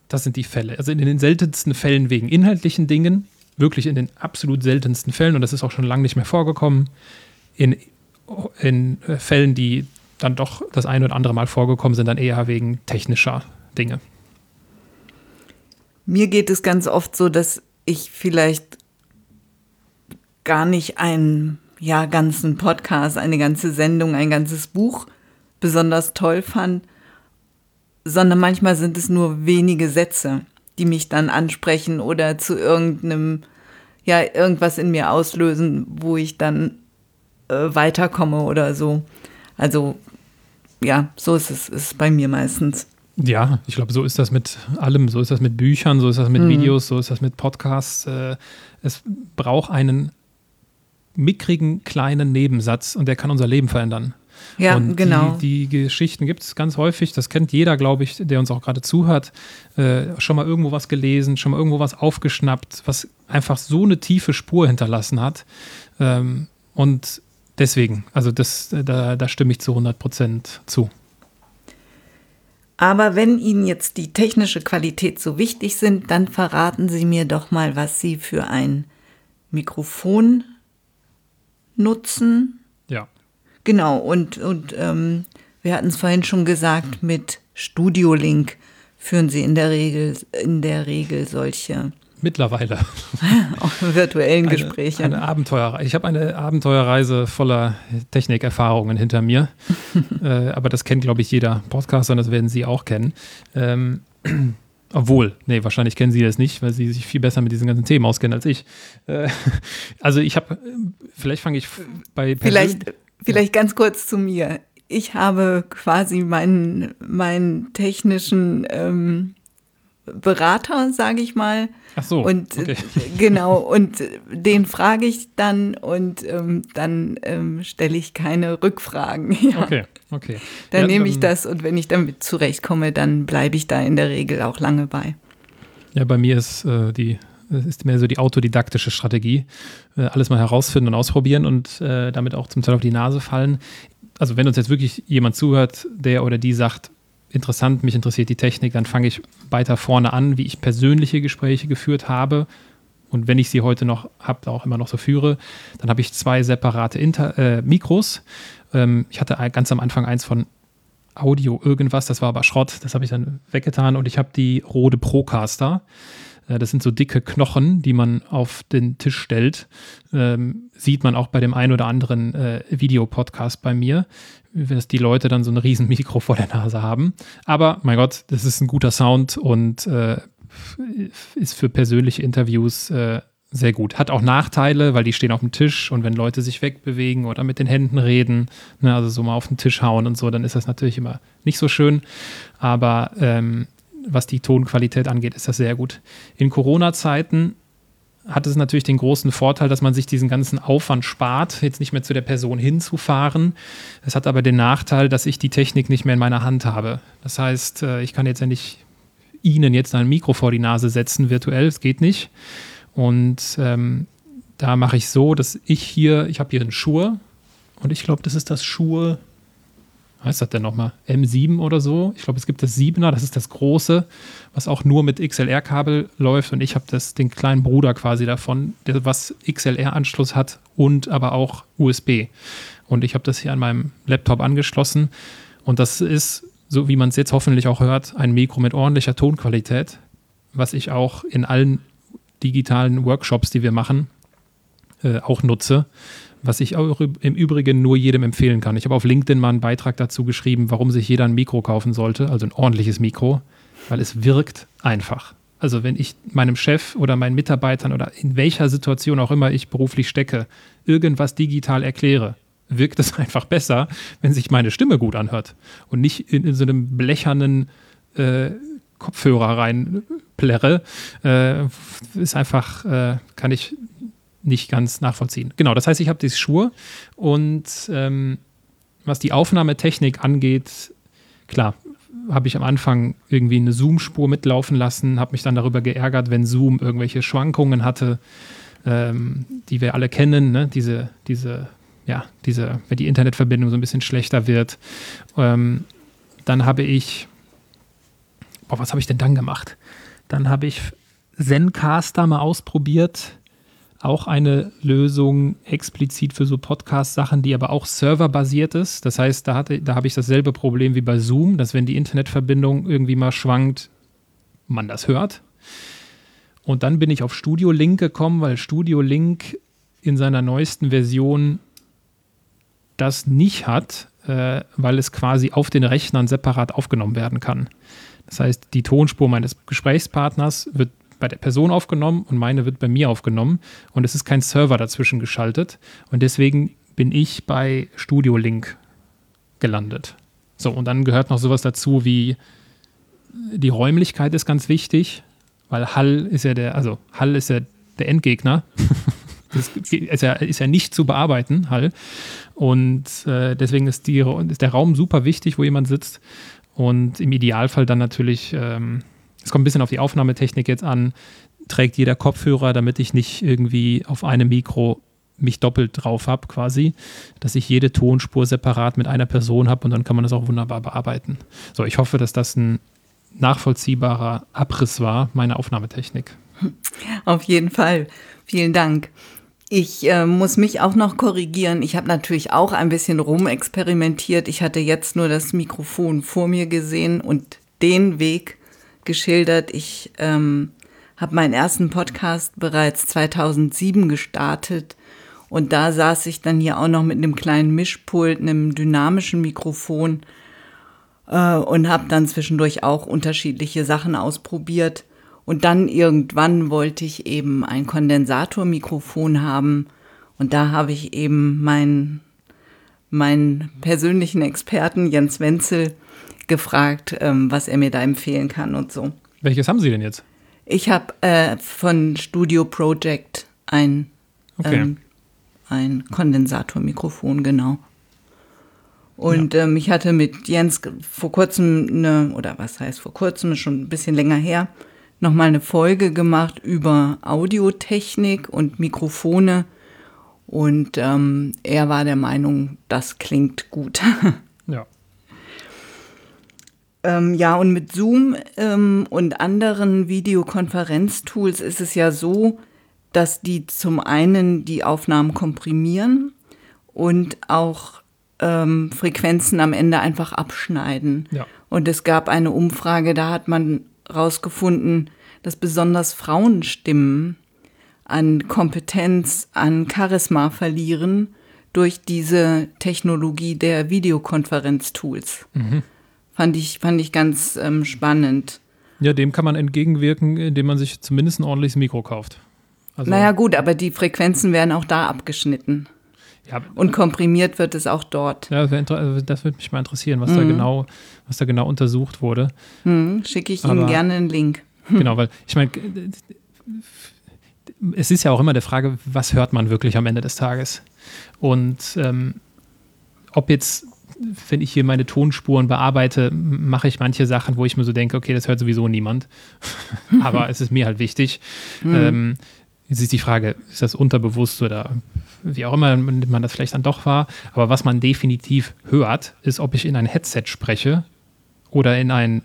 das sind die Fälle. Also in den seltensten Fällen wegen inhaltlichen Dingen, wirklich in den absolut seltensten Fällen, und das ist auch schon lange nicht mehr vorgekommen, in, in äh, Fällen, die dann doch das ein oder andere Mal vorgekommen sind, dann eher wegen technischer Dinge. Mir geht es ganz oft so, dass ich vielleicht gar nicht einen ja, ganzen Podcast, eine ganze Sendung, ein ganzes Buch besonders toll fand, sondern manchmal sind es nur wenige Sätze, die mich dann ansprechen oder zu irgendeinem, ja, irgendwas in mir auslösen, wo ich dann äh, weiterkomme oder so. Also, ja, so ist es ist bei mir meistens. Ja, ich glaube, so ist das mit allem. So ist das mit Büchern, so ist das mit mhm. Videos, so ist das mit Podcasts. Äh, es braucht einen mickrigen kleinen Nebensatz und der kann unser Leben verändern. Ja, und genau. Die, die Geschichten gibt es ganz häufig, das kennt jeder, glaube ich, der uns auch gerade zuhört. Äh, schon mal irgendwo was gelesen, schon mal irgendwo was aufgeschnappt, was einfach so eine tiefe Spur hinterlassen hat. Ähm, und deswegen, also das, da, da stimme ich zu 100 Prozent zu. Aber wenn Ihnen jetzt die technische Qualität so wichtig sind, dann verraten Sie mir doch mal, was Sie für ein Mikrofon nutzen. Ja. Genau, und, und ähm, wir hatten es vorhin schon gesagt, mit Studio Link führen Sie in der Regel, in der Regel solche Mittlerweile. Auch virtuellen Gespräche. Eine, eine Abenteuer, ich habe eine Abenteuerreise voller Technikerfahrungen hinter mir. äh, aber das kennt, glaube ich, jeder Podcaster und das werden Sie auch kennen. Ähm, obwohl, nee, wahrscheinlich kennen Sie das nicht, weil Sie sich viel besser mit diesen ganzen Themen auskennen als ich. Äh, also ich habe, vielleicht fange ich bei... Vielleicht, vielleicht ja. ganz kurz zu mir. Ich habe quasi meinen, meinen technischen... Ähm, Berater, sage ich mal. Ach so. Und okay. genau, und den frage ich dann und ähm, dann ähm, stelle ich keine Rückfragen. Ja. Okay, okay. Dann ja, nehme ich das und wenn ich damit zurechtkomme, dann bleibe ich da in der Regel auch lange bei. Ja, bei mir ist äh, die ist mehr so die autodidaktische Strategie. Äh, alles mal herausfinden und ausprobieren und äh, damit auch zum Teil auf die Nase fallen. Also wenn uns jetzt wirklich jemand zuhört, der oder die sagt, interessant, mich interessiert die Technik, dann fange ich weiter vorne an, wie ich persönliche Gespräche geführt habe. Und wenn ich sie heute noch habe, auch immer noch so führe, dann habe ich zwei separate Inter äh, Mikros. Ähm, ich hatte ganz am Anfang eins von Audio irgendwas, das war aber Schrott, das habe ich dann weggetan und ich habe die Rode Procaster. Äh, das sind so dicke Knochen, die man auf den Tisch stellt. Ähm, sieht man auch bei dem einen oder anderen äh, Videopodcast bei mir, dass die Leute dann so ein riesen Mikro vor der Nase haben. Aber mein Gott, das ist ein guter Sound und äh, ist für persönliche Interviews äh, sehr gut. Hat auch Nachteile, weil die stehen auf dem Tisch und wenn Leute sich wegbewegen oder mit den Händen reden, ne, also so mal auf den Tisch hauen und so, dann ist das natürlich immer nicht so schön. Aber ähm, was die Tonqualität angeht, ist das sehr gut. In Corona-Zeiten hat es natürlich den großen Vorteil, dass man sich diesen ganzen Aufwand spart, jetzt nicht mehr zu der Person hinzufahren. Es hat aber den Nachteil, dass ich die Technik nicht mehr in meiner Hand habe. Das heißt, äh, ich kann jetzt ja nicht Ihnen jetzt ein Mikro vor die Nase setzen, virtuell, es geht nicht. Und ähm, da mache ich so, dass ich hier, ich habe hier einen Schuhe und ich glaube, das ist das Schuhe heißt das denn nochmal? M7 oder so. Ich glaube, es gibt das 7er, das ist das große, was auch nur mit XLR-Kabel läuft. Und ich habe den kleinen Bruder quasi davon, der was XLR-Anschluss hat und aber auch USB. Und ich habe das hier an meinem Laptop angeschlossen. Und das ist, so wie man es jetzt hoffentlich auch hört, ein Mikro mit ordentlicher Tonqualität, was ich auch in allen digitalen Workshops, die wir machen, äh, auch nutze was ich auch im Übrigen nur jedem empfehlen kann. Ich habe auf LinkedIn mal einen Beitrag dazu geschrieben, warum sich jeder ein Mikro kaufen sollte, also ein ordentliches Mikro, weil es wirkt einfach. Also wenn ich meinem Chef oder meinen Mitarbeitern oder in welcher Situation auch immer ich beruflich stecke, irgendwas digital erkläre, wirkt es einfach besser, wenn sich meine Stimme gut anhört und nicht in, in so einem blechernen äh, Kopfhörer reinplärre. Äh, ist einfach, äh, kann ich nicht ganz nachvollziehen. Genau, das heißt, ich habe diese Schuhe und ähm, was die Aufnahmetechnik angeht, klar, habe ich am Anfang irgendwie eine Zoom-Spur mitlaufen lassen, habe mich dann darüber geärgert, wenn Zoom irgendwelche Schwankungen hatte, ähm, die wir alle kennen, ne? diese, diese ja, diese, wenn die Internetverbindung so ein bisschen schlechter wird. Ähm, dann habe ich, boah, was habe ich denn dann gemacht? Dann habe ich Zencaster mal ausprobiert. Auch eine Lösung explizit für so Podcast-Sachen, die aber auch serverbasiert ist. Das heißt, da, da habe ich dasselbe Problem wie bei Zoom, dass wenn die Internetverbindung irgendwie mal schwankt, man das hört. Und dann bin ich auf Studio Link gekommen, weil Studio Link in seiner neuesten Version das nicht hat, äh, weil es quasi auf den Rechnern separat aufgenommen werden kann. Das heißt, die Tonspur meines Gesprächspartners wird bei der Person aufgenommen und meine wird bei mir aufgenommen und es ist kein Server dazwischen geschaltet und deswegen bin ich bei Studio Link gelandet. So, und dann gehört noch sowas dazu wie die Räumlichkeit ist ganz wichtig, weil Hall ist ja der, also Hall ist ja der Endgegner. das ist ja, ist ja nicht zu bearbeiten, Hall. Und äh, deswegen ist, die, ist der Raum super wichtig, wo jemand sitzt. Und im Idealfall dann natürlich, ähm, es kommt ein bisschen auf die Aufnahmetechnik jetzt an, trägt jeder Kopfhörer, damit ich nicht irgendwie auf einem Mikro mich doppelt drauf habe, quasi, dass ich jede Tonspur separat mit einer Person habe und dann kann man das auch wunderbar bearbeiten. So, ich hoffe, dass das ein nachvollziehbarer Abriss war, meine Aufnahmetechnik. Auf jeden Fall. Vielen Dank. Ich äh, muss mich auch noch korrigieren. Ich habe natürlich auch ein bisschen rumexperimentiert. Ich hatte jetzt nur das Mikrofon vor mir gesehen und den Weg geschildert. Ich ähm, habe meinen ersten Podcast bereits 2007 gestartet und da saß ich dann hier auch noch mit einem kleinen Mischpult, einem dynamischen Mikrofon äh, und habe dann zwischendurch auch unterschiedliche Sachen ausprobiert. Und dann irgendwann wollte ich eben ein Kondensatormikrofon haben. Und da habe ich eben meinen, meinen persönlichen Experten Jens Wenzel gefragt, ähm, was er mir da empfehlen kann und so. Welches haben Sie denn jetzt? Ich habe äh, von Studio Project ein, okay. ähm, ein Kondensatormikrofon, genau. Und ja. ähm, ich hatte mit Jens vor kurzem eine, oder was heißt vor kurzem, schon ein bisschen länger her, nochmal eine Folge gemacht über Audiotechnik und Mikrofone. Und ähm, er war der Meinung, das klingt gut. ja. Ähm, ja, und mit Zoom ähm, und anderen Videokonferenztools ist es ja so, dass die zum einen die Aufnahmen komprimieren und auch ähm, Frequenzen am Ende einfach abschneiden. Ja. Und es gab eine Umfrage, da hat man rausgefunden, dass besonders Frauenstimmen an Kompetenz, an Charisma verlieren durch diese Technologie der Videokonferenztools. Mhm. Fand ich, fand ich ganz ähm, spannend. Ja, dem kann man entgegenwirken, indem man sich zumindest ein ordentliches Mikro kauft. Also naja, gut, aber die Frequenzen werden auch da abgeschnitten. Ja, und komprimiert wird es auch dort. Ja, also das würde mich mal interessieren, was mhm. da genau, was da genau untersucht wurde. Mhm, Schicke ich Aber, Ihnen gerne einen Link. Genau, weil ich meine, es ist ja auch immer die Frage, was hört man wirklich am Ende des Tages? Und ähm, ob jetzt, wenn ich hier meine Tonspuren bearbeite, mache ich manche Sachen, wo ich mir so denke, okay, das hört sowieso niemand. Aber es ist mir halt wichtig. Mhm. Ähm, Jetzt ist die Frage, ist das unterbewusst oder wie auch immer man das vielleicht dann doch war. Aber was man definitiv hört, ist, ob ich in ein Headset spreche oder in ein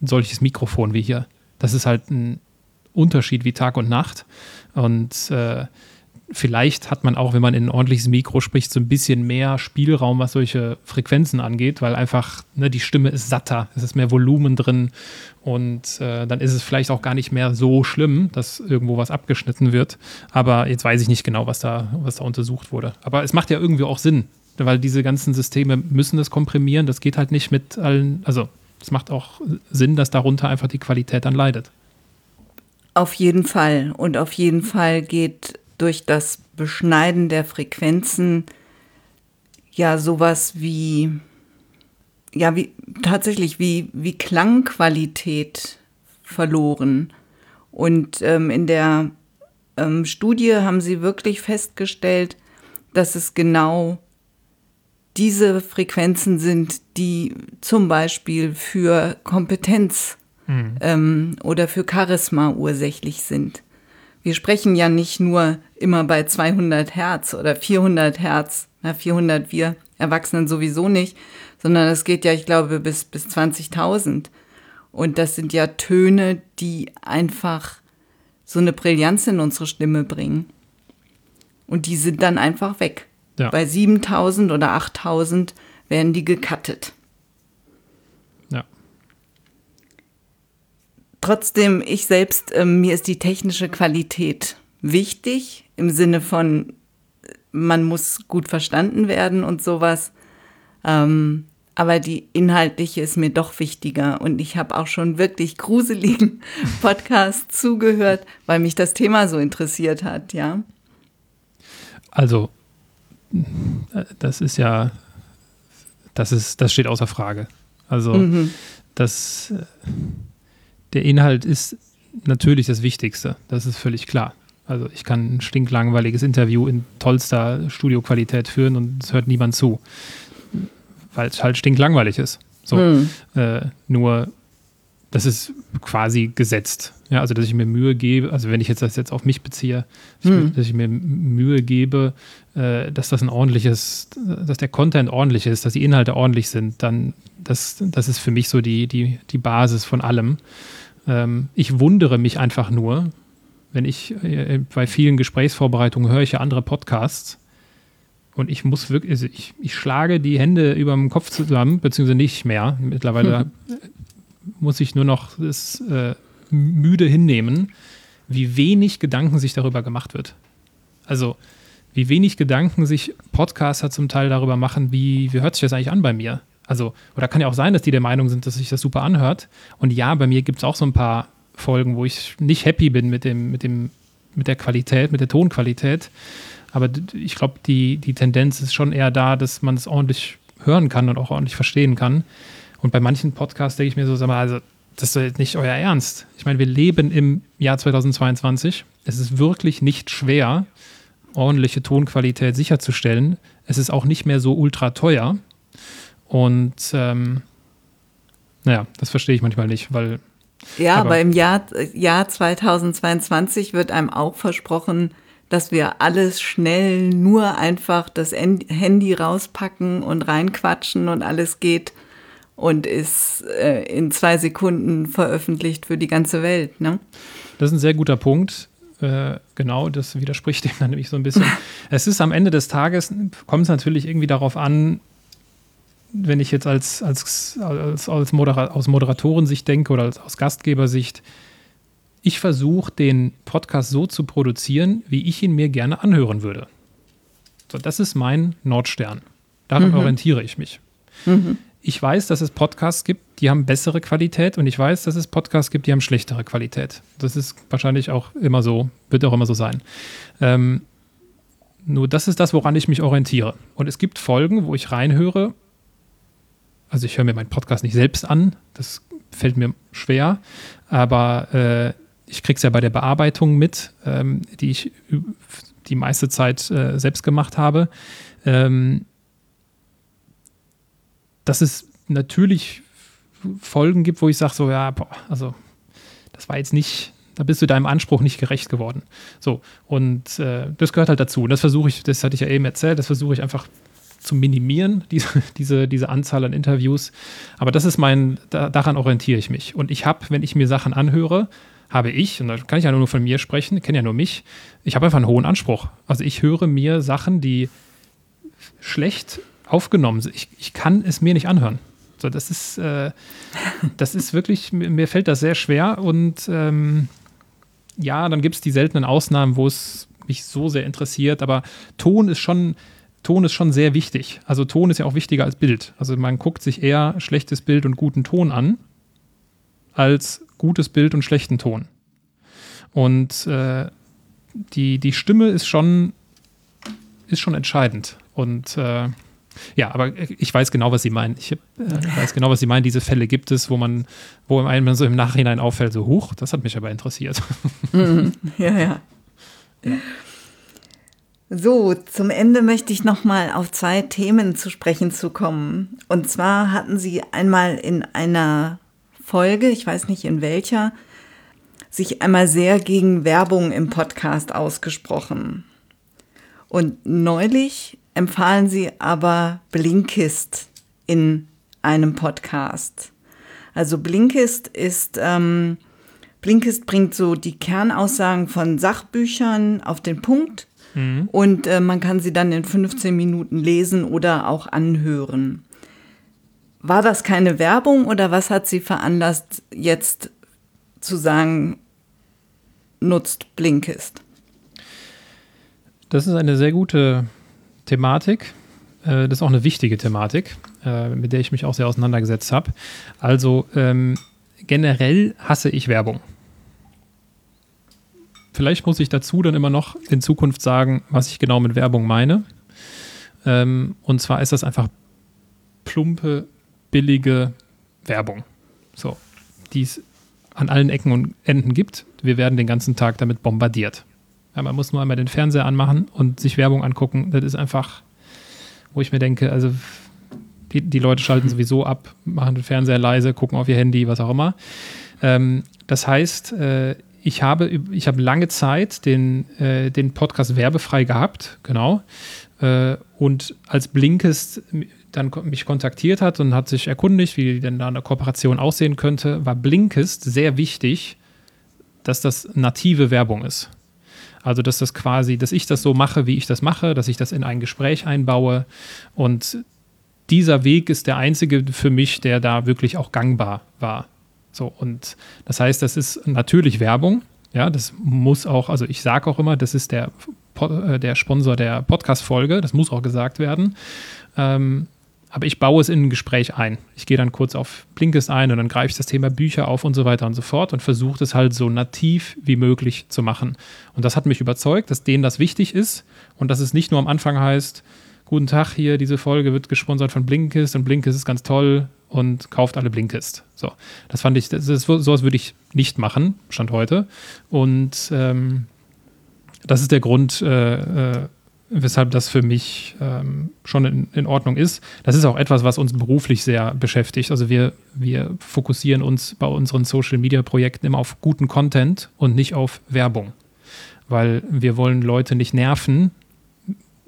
solches Mikrofon wie hier. Das ist halt ein Unterschied wie Tag und Nacht. Und äh, vielleicht hat man auch, wenn man in ein ordentliches Mikro spricht, so ein bisschen mehr Spielraum, was solche Frequenzen angeht, weil einfach ne, die Stimme ist satter, es ist mehr Volumen drin und äh, dann ist es vielleicht auch gar nicht mehr so schlimm, dass irgendwo was abgeschnitten wird. Aber jetzt weiß ich nicht genau, was da, was da untersucht wurde. Aber es macht ja irgendwie auch Sinn, weil diese ganzen Systeme müssen das komprimieren. Das geht halt nicht mit allen, also es macht auch Sinn, dass darunter einfach die Qualität dann leidet. Auf jeden Fall. Und auf jeden Fall geht durch das Beschneiden der Frequenzen ja sowas wie, ja, wie tatsächlich wie, wie Klangqualität verloren. Und ähm, in der ähm, Studie haben sie wirklich festgestellt, dass es genau diese Frequenzen sind, die zum Beispiel für Kompetenz mhm. ähm, oder für Charisma ursächlich sind wir sprechen ja nicht nur immer bei 200 Hertz oder 400 Hertz Na, 400 wir Erwachsenen sowieso nicht, sondern es geht ja, ich glaube, bis, bis 20.000. Und das sind ja Töne, die einfach so eine Brillanz in unsere Stimme bringen. Und die sind dann einfach weg. Ja. Bei 7000 oder 8000 werden die gecuttet. Trotzdem, ich selbst, äh, mir ist die technische Qualität wichtig im Sinne von, man muss gut verstanden werden und sowas. Ähm, aber die inhaltliche ist mir doch wichtiger. Und ich habe auch schon wirklich gruseligen Podcasts zugehört, weil mich das Thema so interessiert hat, ja. Also, das ist ja, das ist, das steht außer Frage. Also, mhm. das, der Inhalt ist natürlich das Wichtigste. Das ist völlig klar. Also ich kann ein stinklangweiliges Interview in tollster Studioqualität führen und es hört niemand zu weil es halt stinklangweilig ist. So. Mhm. Äh, nur, das ist quasi gesetzt. Ja, also, dass ich mir Mühe gebe, also wenn ich jetzt das jetzt auf mich beziehe, mhm. dass ich mir Mühe gebe, äh, dass das ein ordentliches, dass der Content ordentlich ist, dass die Inhalte ordentlich sind, dann, das, das ist für mich so die, die, die Basis von allem. Ähm, ich wundere mich einfach nur, wenn ich äh, bei vielen Gesprächsvorbereitungen höre ich ja andere Podcasts und ich muss wirklich, also ich, ich schlage die Hände über dem Kopf zusammen, beziehungsweise nicht mehr. Mittlerweile muss ich nur noch das äh, müde hinnehmen, wie wenig Gedanken sich darüber gemacht wird. Also, wie wenig Gedanken sich Podcaster zum Teil darüber machen, wie, wie hört sich das eigentlich an bei mir? Also, oder kann ja auch sein, dass die der Meinung sind, dass sich das super anhört. Und ja, bei mir gibt es auch so ein paar Folgen, wo ich nicht happy bin mit dem, mit dem, mit der Qualität, mit der Tonqualität. Aber ich glaube, die, die Tendenz ist schon eher da, dass man es ordentlich hören kann und auch ordentlich verstehen kann. Und bei manchen Podcasts denke ich mir so, sag mal, also, das ist jetzt nicht euer Ernst. Ich meine, wir leben im Jahr 2022. Es ist wirklich nicht schwer, ordentliche Tonqualität sicherzustellen. Es ist auch nicht mehr so ultra teuer. Und ähm, naja, das verstehe ich manchmal nicht, weil. Ja, aber, aber im Jahr, Jahr 2022 wird einem auch versprochen, dass wir alles schnell nur einfach das Handy rauspacken und reinquatschen und alles geht und ist äh, in zwei Sekunden veröffentlicht für die ganze Welt. Ne? Das ist ein sehr guter Punkt. Äh, genau, das widerspricht dem dann nämlich so ein bisschen. es ist am Ende des Tages, kommt es natürlich irgendwie darauf an, wenn ich jetzt als, als, als, als Modera aus Moderatorensicht denke oder als, aus Gastgebersicht, ich versuche, den Podcast so zu produzieren, wie ich ihn mir gerne anhören würde. So, das ist mein Nordstern. Daran mhm. orientiere ich mich. Mhm. Ich weiß, dass es Podcasts gibt, die haben bessere Qualität und ich weiß, dass es Podcasts gibt, die haben schlechtere Qualität. Das ist wahrscheinlich auch immer so, wird auch immer so sein. Ähm, nur das ist das, woran ich mich orientiere. Und es gibt Folgen, wo ich reinhöre. Also ich höre mir meinen Podcast nicht selbst an, das fällt mir schwer, aber äh, ich kriege es ja bei der Bearbeitung mit, ähm, die ich die meiste Zeit äh, selbst gemacht habe, ähm, dass es natürlich Folgen gibt, wo ich sage, so, ja, boah, also das war jetzt nicht, da bist du deinem Anspruch nicht gerecht geworden. So, und äh, das gehört halt dazu. Und das versuche ich, das hatte ich ja eben erzählt, das versuche ich einfach zu minimieren, diese, diese, diese Anzahl an Interviews. Aber das ist mein, da, daran orientiere ich mich. Und ich habe, wenn ich mir Sachen anhöre, habe ich, und da kann ich ja nur von mir sprechen, kenne ja nur mich, ich habe einfach einen hohen Anspruch. Also ich höre mir Sachen, die schlecht aufgenommen sind. Ich, ich kann es mir nicht anhören. So, das ist, äh, das ist wirklich, mir, fällt das sehr schwer und ähm, ja, dann gibt es die seltenen Ausnahmen, wo es mich so sehr interessiert, aber Ton ist schon, Ton ist schon sehr wichtig. Also Ton ist ja auch wichtiger als Bild. Also man guckt sich eher schlechtes Bild und guten Ton an, als gutes Bild und schlechten Ton. Und äh, die, die Stimme ist schon, ist schon entscheidend. Und äh, ja, aber ich weiß genau, was Sie meinen. Ich äh, weiß genau, was Sie meinen. Diese Fälle gibt es, wo man, wo einem so im Nachhinein auffällt, so hoch, das hat mich aber interessiert. Mhm. Ja, ja. ja. So, zum Ende möchte ich nochmal auf zwei Themen zu sprechen zu kommen. Und zwar hatten Sie einmal in einer Folge, ich weiß nicht in welcher, sich einmal sehr gegen Werbung im Podcast ausgesprochen. Und neulich empfahlen sie aber Blinkist in einem Podcast. Also Blinkist ist, ähm, Blinkist bringt so die Kernaussagen von Sachbüchern auf den Punkt mhm. und äh, man kann sie dann in 15 Minuten lesen oder auch anhören. War das keine Werbung oder was hat sie veranlasst, jetzt zu sagen, nutzt Blinkist? Das ist eine sehr gute Thematik. Äh, das ist auch eine wichtige Thematik, äh, mit der ich mich auch sehr auseinandergesetzt habe. Also ähm, generell hasse ich Werbung. Vielleicht muss ich dazu dann immer noch in Zukunft sagen, was ich genau mit Werbung meine. Ähm, und zwar ist das einfach plumpe, billige Werbung. So, die es an allen Ecken und Enden gibt. Wir werden den ganzen Tag damit bombardiert. Ja, man muss nur einmal den Fernseher anmachen und sich Werbung angucken. Das ist einfach, wo ich mir denke, also die, die Leute schalten sowieso ab, machen den Fernseher leise, gucken auf ihr Handy, was auch immer. Ähm, das heißt, äh, ich habe, ich habe lange Zeit den, äh, den Podcast werbefrei gehabt, genau. Äh, und als Blinkist dann mich kontaktiert hat und hat sich erkundigt, wie denn da eine Kooperation aussehen könnte, war Blinkist sehr wichtig, dass das native Werbung ist. Also, dass das quasi, dass ich das so mache, wie ich das mache, dass ich das in ein Gespräch einbaue. Und dieser Weg ist der einzige für mich, der da wirklich auch gangbar war. So, und das heißt, das ist natürlich Werbung. Ja, das muss auch, also ich sage auch immer, das ist der, äh, der Sponsor der Podcast-Folge, das muss auch gesagt werden. Ähm, aber ich baue es in ein Gespräch ein. Ich gehe dann kurz auf Blinkist ein und dann greife ich das Thema Bücher auf und so weiter und so fort und versuche es halt so nativ wie möglich zu machen. Und das hat mich überzeugt, dass denen das wichtig ist und dass es nicht nur am Anfang heißt, guten Tag hier, diese Folge wird gesponsert von Blinkist und Blinkist ist ganz toll und kauft alle Blinkist. So, das fand ich, das ist, sowas würde ich nicht machen, Stand heute. Und ähm, das ist der Grund, äh, äh, weshalb das für mich ähm, schon in, in, Ordnung ist. Das ist auch etwas, was uns beruflich sehr beschäftigt. Also wir, wir fokussieren uns bei unseren Social-Media-Projekten immer auf guten Content und nicht auf Werbung. Weil wir wollen Leute nicht nerven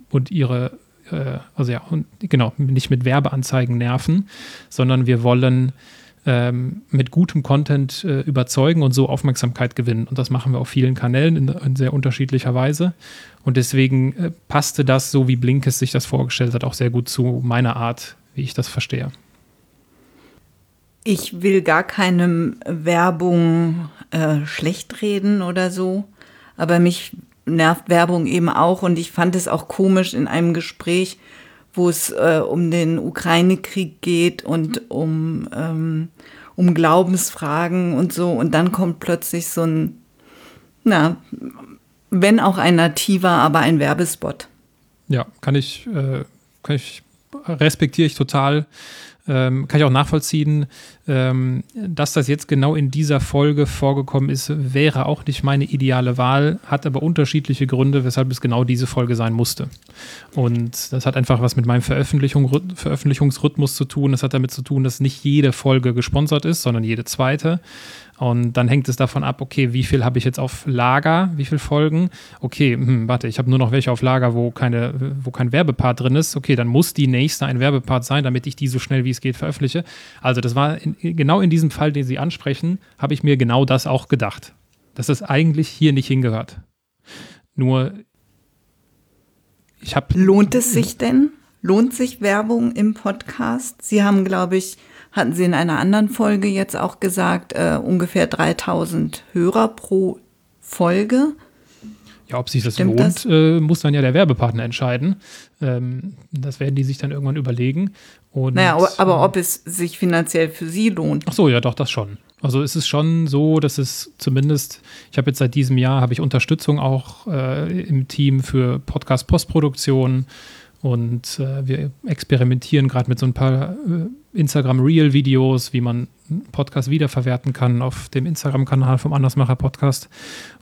und ihre, äh, also ja, und genau, nicht mit Werbeanzeigen nerven, sondern wir wollen ähm, mit gutem Content äh, überzeugen und so Aufmerksamkeit gewinnen. Und das machen wir auf vielen Kanälen in, in sehr unterschiedlicher Weise. Und deswegen äh, passte das, so wie Blinkes sich das vorgestellt hat, auch sehr gut zu meiner Art, wie ich das verstehe. Ich will gar keine Werbung äh, schlecht reden oder so, aber mich nervt Werbung eben auch und ich fand es auch komisch in einem Gespräch, wo es äh, um den Ukraine-Krieg geht und um, ähm, um Glaubensfragen und so. Und dann kommt plötzlich so ein, na, wenn auch ein nativer, aber ein Werbespot. Ja, kann ich, äh, kann ich, respektiere ich total. Ähm, kann ich auch nachvollziehen. Ähm, dass das jetzt genau in dieser Folge vorgekommen ist, wäre auch nicht meine ideale Wahl, hat aber unterschiedliche Gründe, weshalb es genau diese Folge sein musste. Und das hat einfach was mit meinem Veröffentlichung, Veröffentlichungsrhythmus zu tun. Das hat damit zu tun, dass nicht jede Folge gesponsert ist, sondern jede zweite. Und dann hängt es davon ab, okay, wie viel habe ich jetzt auf Lager, wie viele Folgen? Okay, hm, warte, ich habe nur noch welche auf Lager, wo, keine, wo kein Werbepart drin ist. Okay, dann muss die nächste ein Werbepart sein, damit ich die so schnell wie es geht veröffentliche. Also das war in, genau in diesem Fall, den Sie ansprechen, habe ich mir genau das auch gedacht. Dass das eigentlich hier nicht hingehört. Nur, ich habe. Lohnt es sich denn? Lohnt sich Werbung im Podcast? Sie haben, glaube ich, hatten Sie in einer anderen Folge jetzt auch gesagt, äh, ungefähr 3000 Hörer pro Folge. Ja, ob sich das Stimmt lohnt, das? Äh, muss dann ja der Werbepartner entscheiden. Ähm, das werden die sich dann irgendwann überlegen. Und, naja, aber, aber ob es sich finanziell für Sie lohnt. Ach so, ja, doch, das schon. Also es ist schon so, dass es zumindest, ich habe jetzt seit diesem Jahr, habe ich Unterstützung auch äh, im Team für Podcast-Postproduktion und äh, wir experimentieren gerade mit so ein paar äh, Instagram Real Videos, wie man Podcast wiederverwerten kann auf dem Instagram-Kanal vom Andersmacher Podcast.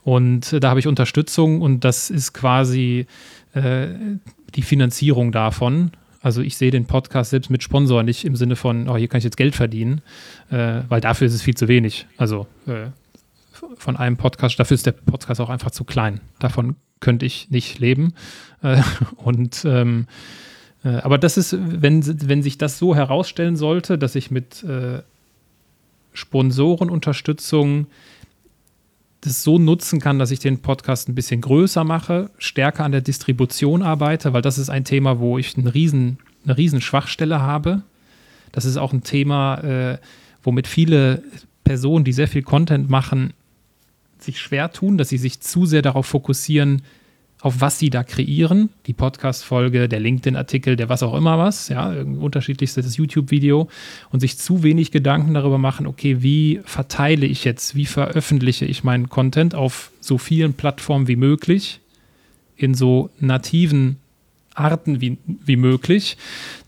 Und äh, da habe ich Unterstützung und das ist quasi äh, die Finanzierung davon. Also ich sehe den Podcast selbst mit Sponsor nicht im Sinne von, oh, hier kann ich jetzt Geld verdienen, äh, weil dafür ist es viel zu wenig. Also äh, von einem Podcast, dafür ist der Podcast auch einfach zu klein. Davon könnte ich nicht leben. Äh, und ähm, äh, aber das ist, wenn, wenn sich das so herausstellen sollte, dass ich mit äh, Sponsorenunterstützung das so nutzen kann, dass ich den Podcast ein bisschen größer mache, stärker an der Distribution arbeite, weil das ist ein Thema, wo ich einen riesen, eine riesen Schwachstelle habe. Das ist auch ein Thema, äh, womit viele Personen, die sehr viel Content machen, sich schwer tun, dass sie sich zu sehr darauf fokussieren, auf was sie da kreieren, die Podcast-Folge, der LinkedIn-Artikel, der was auch immer was, ja, unterschiedlichstes YouTube-Video. Und sich zu wenig Gedanken darüber machen, okay, wie verteile ich jetzt, wie veröffentliche ich meinen Content auf so vielen Plattformen wie möglich, in so nativen Arten wie, wie möglich,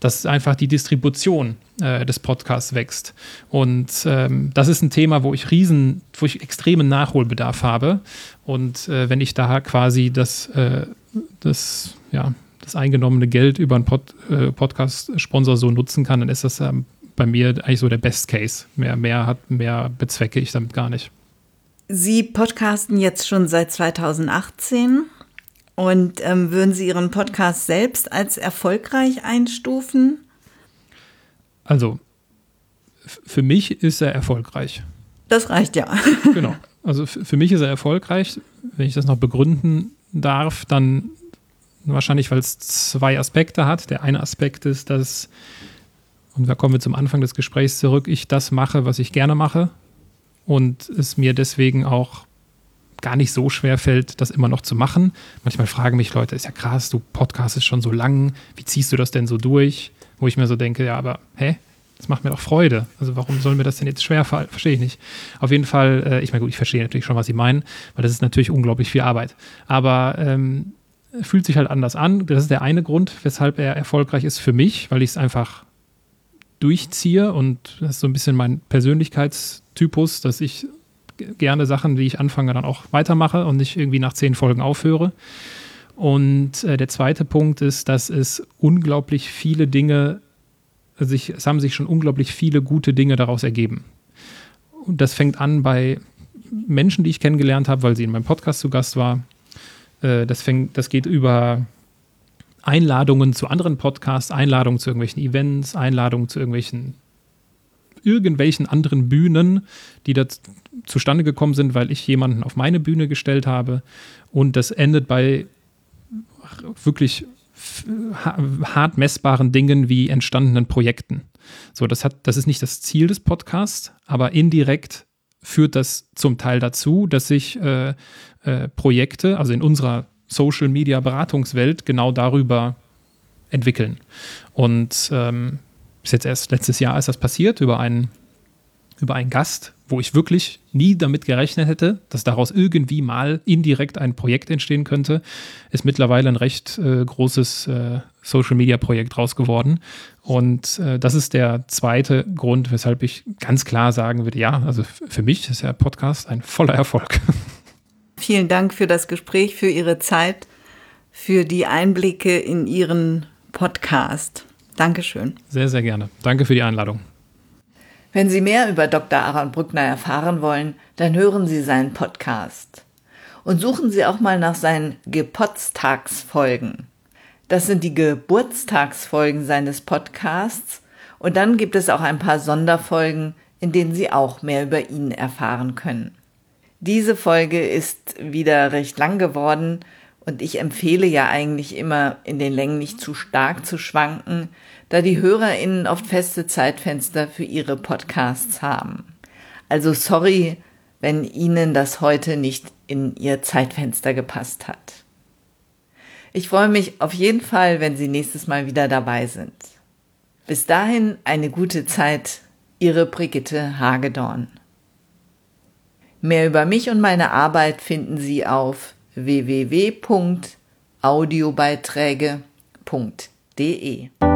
dass einfach die Distribution äh, des Podcasts wächst. Und ähm, das ist ein Thema, wo ich riesen, wo ich extremen Nachholbedarf habe. Und äh, wenn ich da quasi das, äh, das, ja, das eingenommene Geld über einen Pod, äh, Podcast-Sponsor so nutzen kann, dann ist das ähm, bei mir eigentlich so der Best Case. Mehr, mehr hat, mehr bezwecke ich damit gar nicht. Sie podcasten jetzt schon seit 2018 und ähm, würden Sie Ihren Podcast selbst als erfolgreich einstufen? Also, für mich ist er erfolgreich. Das reicht ja. genau. Also für mich ist er erfolgreich. Wenn ich das noch begründen darf, dann wahrscheinlich, weil es zwei Aspekte hat. Der eine Aspekt ist, dass, und da kommen wir zum Anfang des Gesprächs zurück, ich das mache, was ich gerne mache und es mir deswegen auch gar nicht so schwer fällt, das immer noch zu machen. Manchmal fragen mich Leute, ist ja krass, du podcastest schon so lang, wie ziehst du das denn so durch? Wo ich mir so denke, ja, aber hä? Das macht mir doch Freude. Also warum soll mir das denn jetzt schwer fallen? Verstehe ich nicht. Auf jeden Fall, äh, ich meine, gut, ich verstehe natürlich schon, was Sie meinen, weil das ist natürlich unglaublich viel Arbeit. Aber ähm, fühlt sich halt anders an. Das ist der eine Grund, weshalb er erfolgreich ist für mich, weil ich es einfach durchziehe und das ist so ein bisschen mein Persönlichkeitstypus, dass ich gerne Sachen, die ich anfange, dann auch weitermache und nicht irgendwie nach zehn Folgen aufhöre. Und äh, der zweite Punkt ist, dass es unglaublich viele Dinge, sich, es haben sich schon unglaublich viele gute Dinge daraus ergeben. Und das fängt an bei Menschen, die ich kennengelernt habe, weil sie in meinem Podcast zu Gast war. Äh, das, fängt, das geht über Einladungen zu anderen Podcasts, Einladungen zu irgendwelchen Events, Einladungen zu irgendwelchen irgendwelchen anderen Bühnen, die da zustande gekommen sind, weil ich jemanden auf meine Bühne gestellt habe. Und das endet bei wirklich hart messbaren Dingen wie entstandenen Projekten. So, das hat, das ist nicht das Ziel des Podcasts, aber indirekt führt das zum Teil dazu, dass sich äh, äh, Projekte, also in unserer Social Media Beratungswelt, genau darüber entwickeln. Und ähm, ist jetzt erst letztes Jahr ist das passiert über einen, über einen Gast, wo ich wirklich nie damit gerechnet hätte, dass daraus irgendwie mal indirekt ein Projekt entstehen könnte, ist mittlerweile ein recht äh, großes äh, Social-Media-Projekt raus geworden. Und äh, das ist der zweite Grund, weshalb ich ganz klar sagen würde, ja, also für mich ist der Podcast ein voller Erfolg. Vielen Dank für das Gespräch, für Ihre Zeit, für die Einblicke in Ihren Podcast. Dankeschön. Sehr, sehr gerne. Danke für die Einladung. Wenn Sie mehr über Dr. Aaron Brückner erfahren wollen, dann hören Sie seinen Podcast. Und suchen Sie auch mal nach seinen Geburtstagsfolgen. Das sind die Geburtstagsfolgen seines Podcasts. Und dann gibt es auch ein paar Sonderfolgen, in denen Sie auch mehr über ihn erfahren können. Diese Folge ist wieder recht lang geworden und ich empfehle ja eigentlich immer, in den Längen nicht zu stark zu schwanken, da die HörerInnen oft feste Zeitfenster für ihre Podcasts haben. Also sorry, wenn Ihnen das heute nicht in Ihr Zeitfenster gepasst hat. Ich freue mich auf jeden Fall, wenn Sie nächstes Mal wieder dabei sind. Bis dahin eine gute Zeit, Ihre Brigitte Hagedorn. Mehr über mich und meine Arbeit finden Sie auf www.audiobeiträge.de.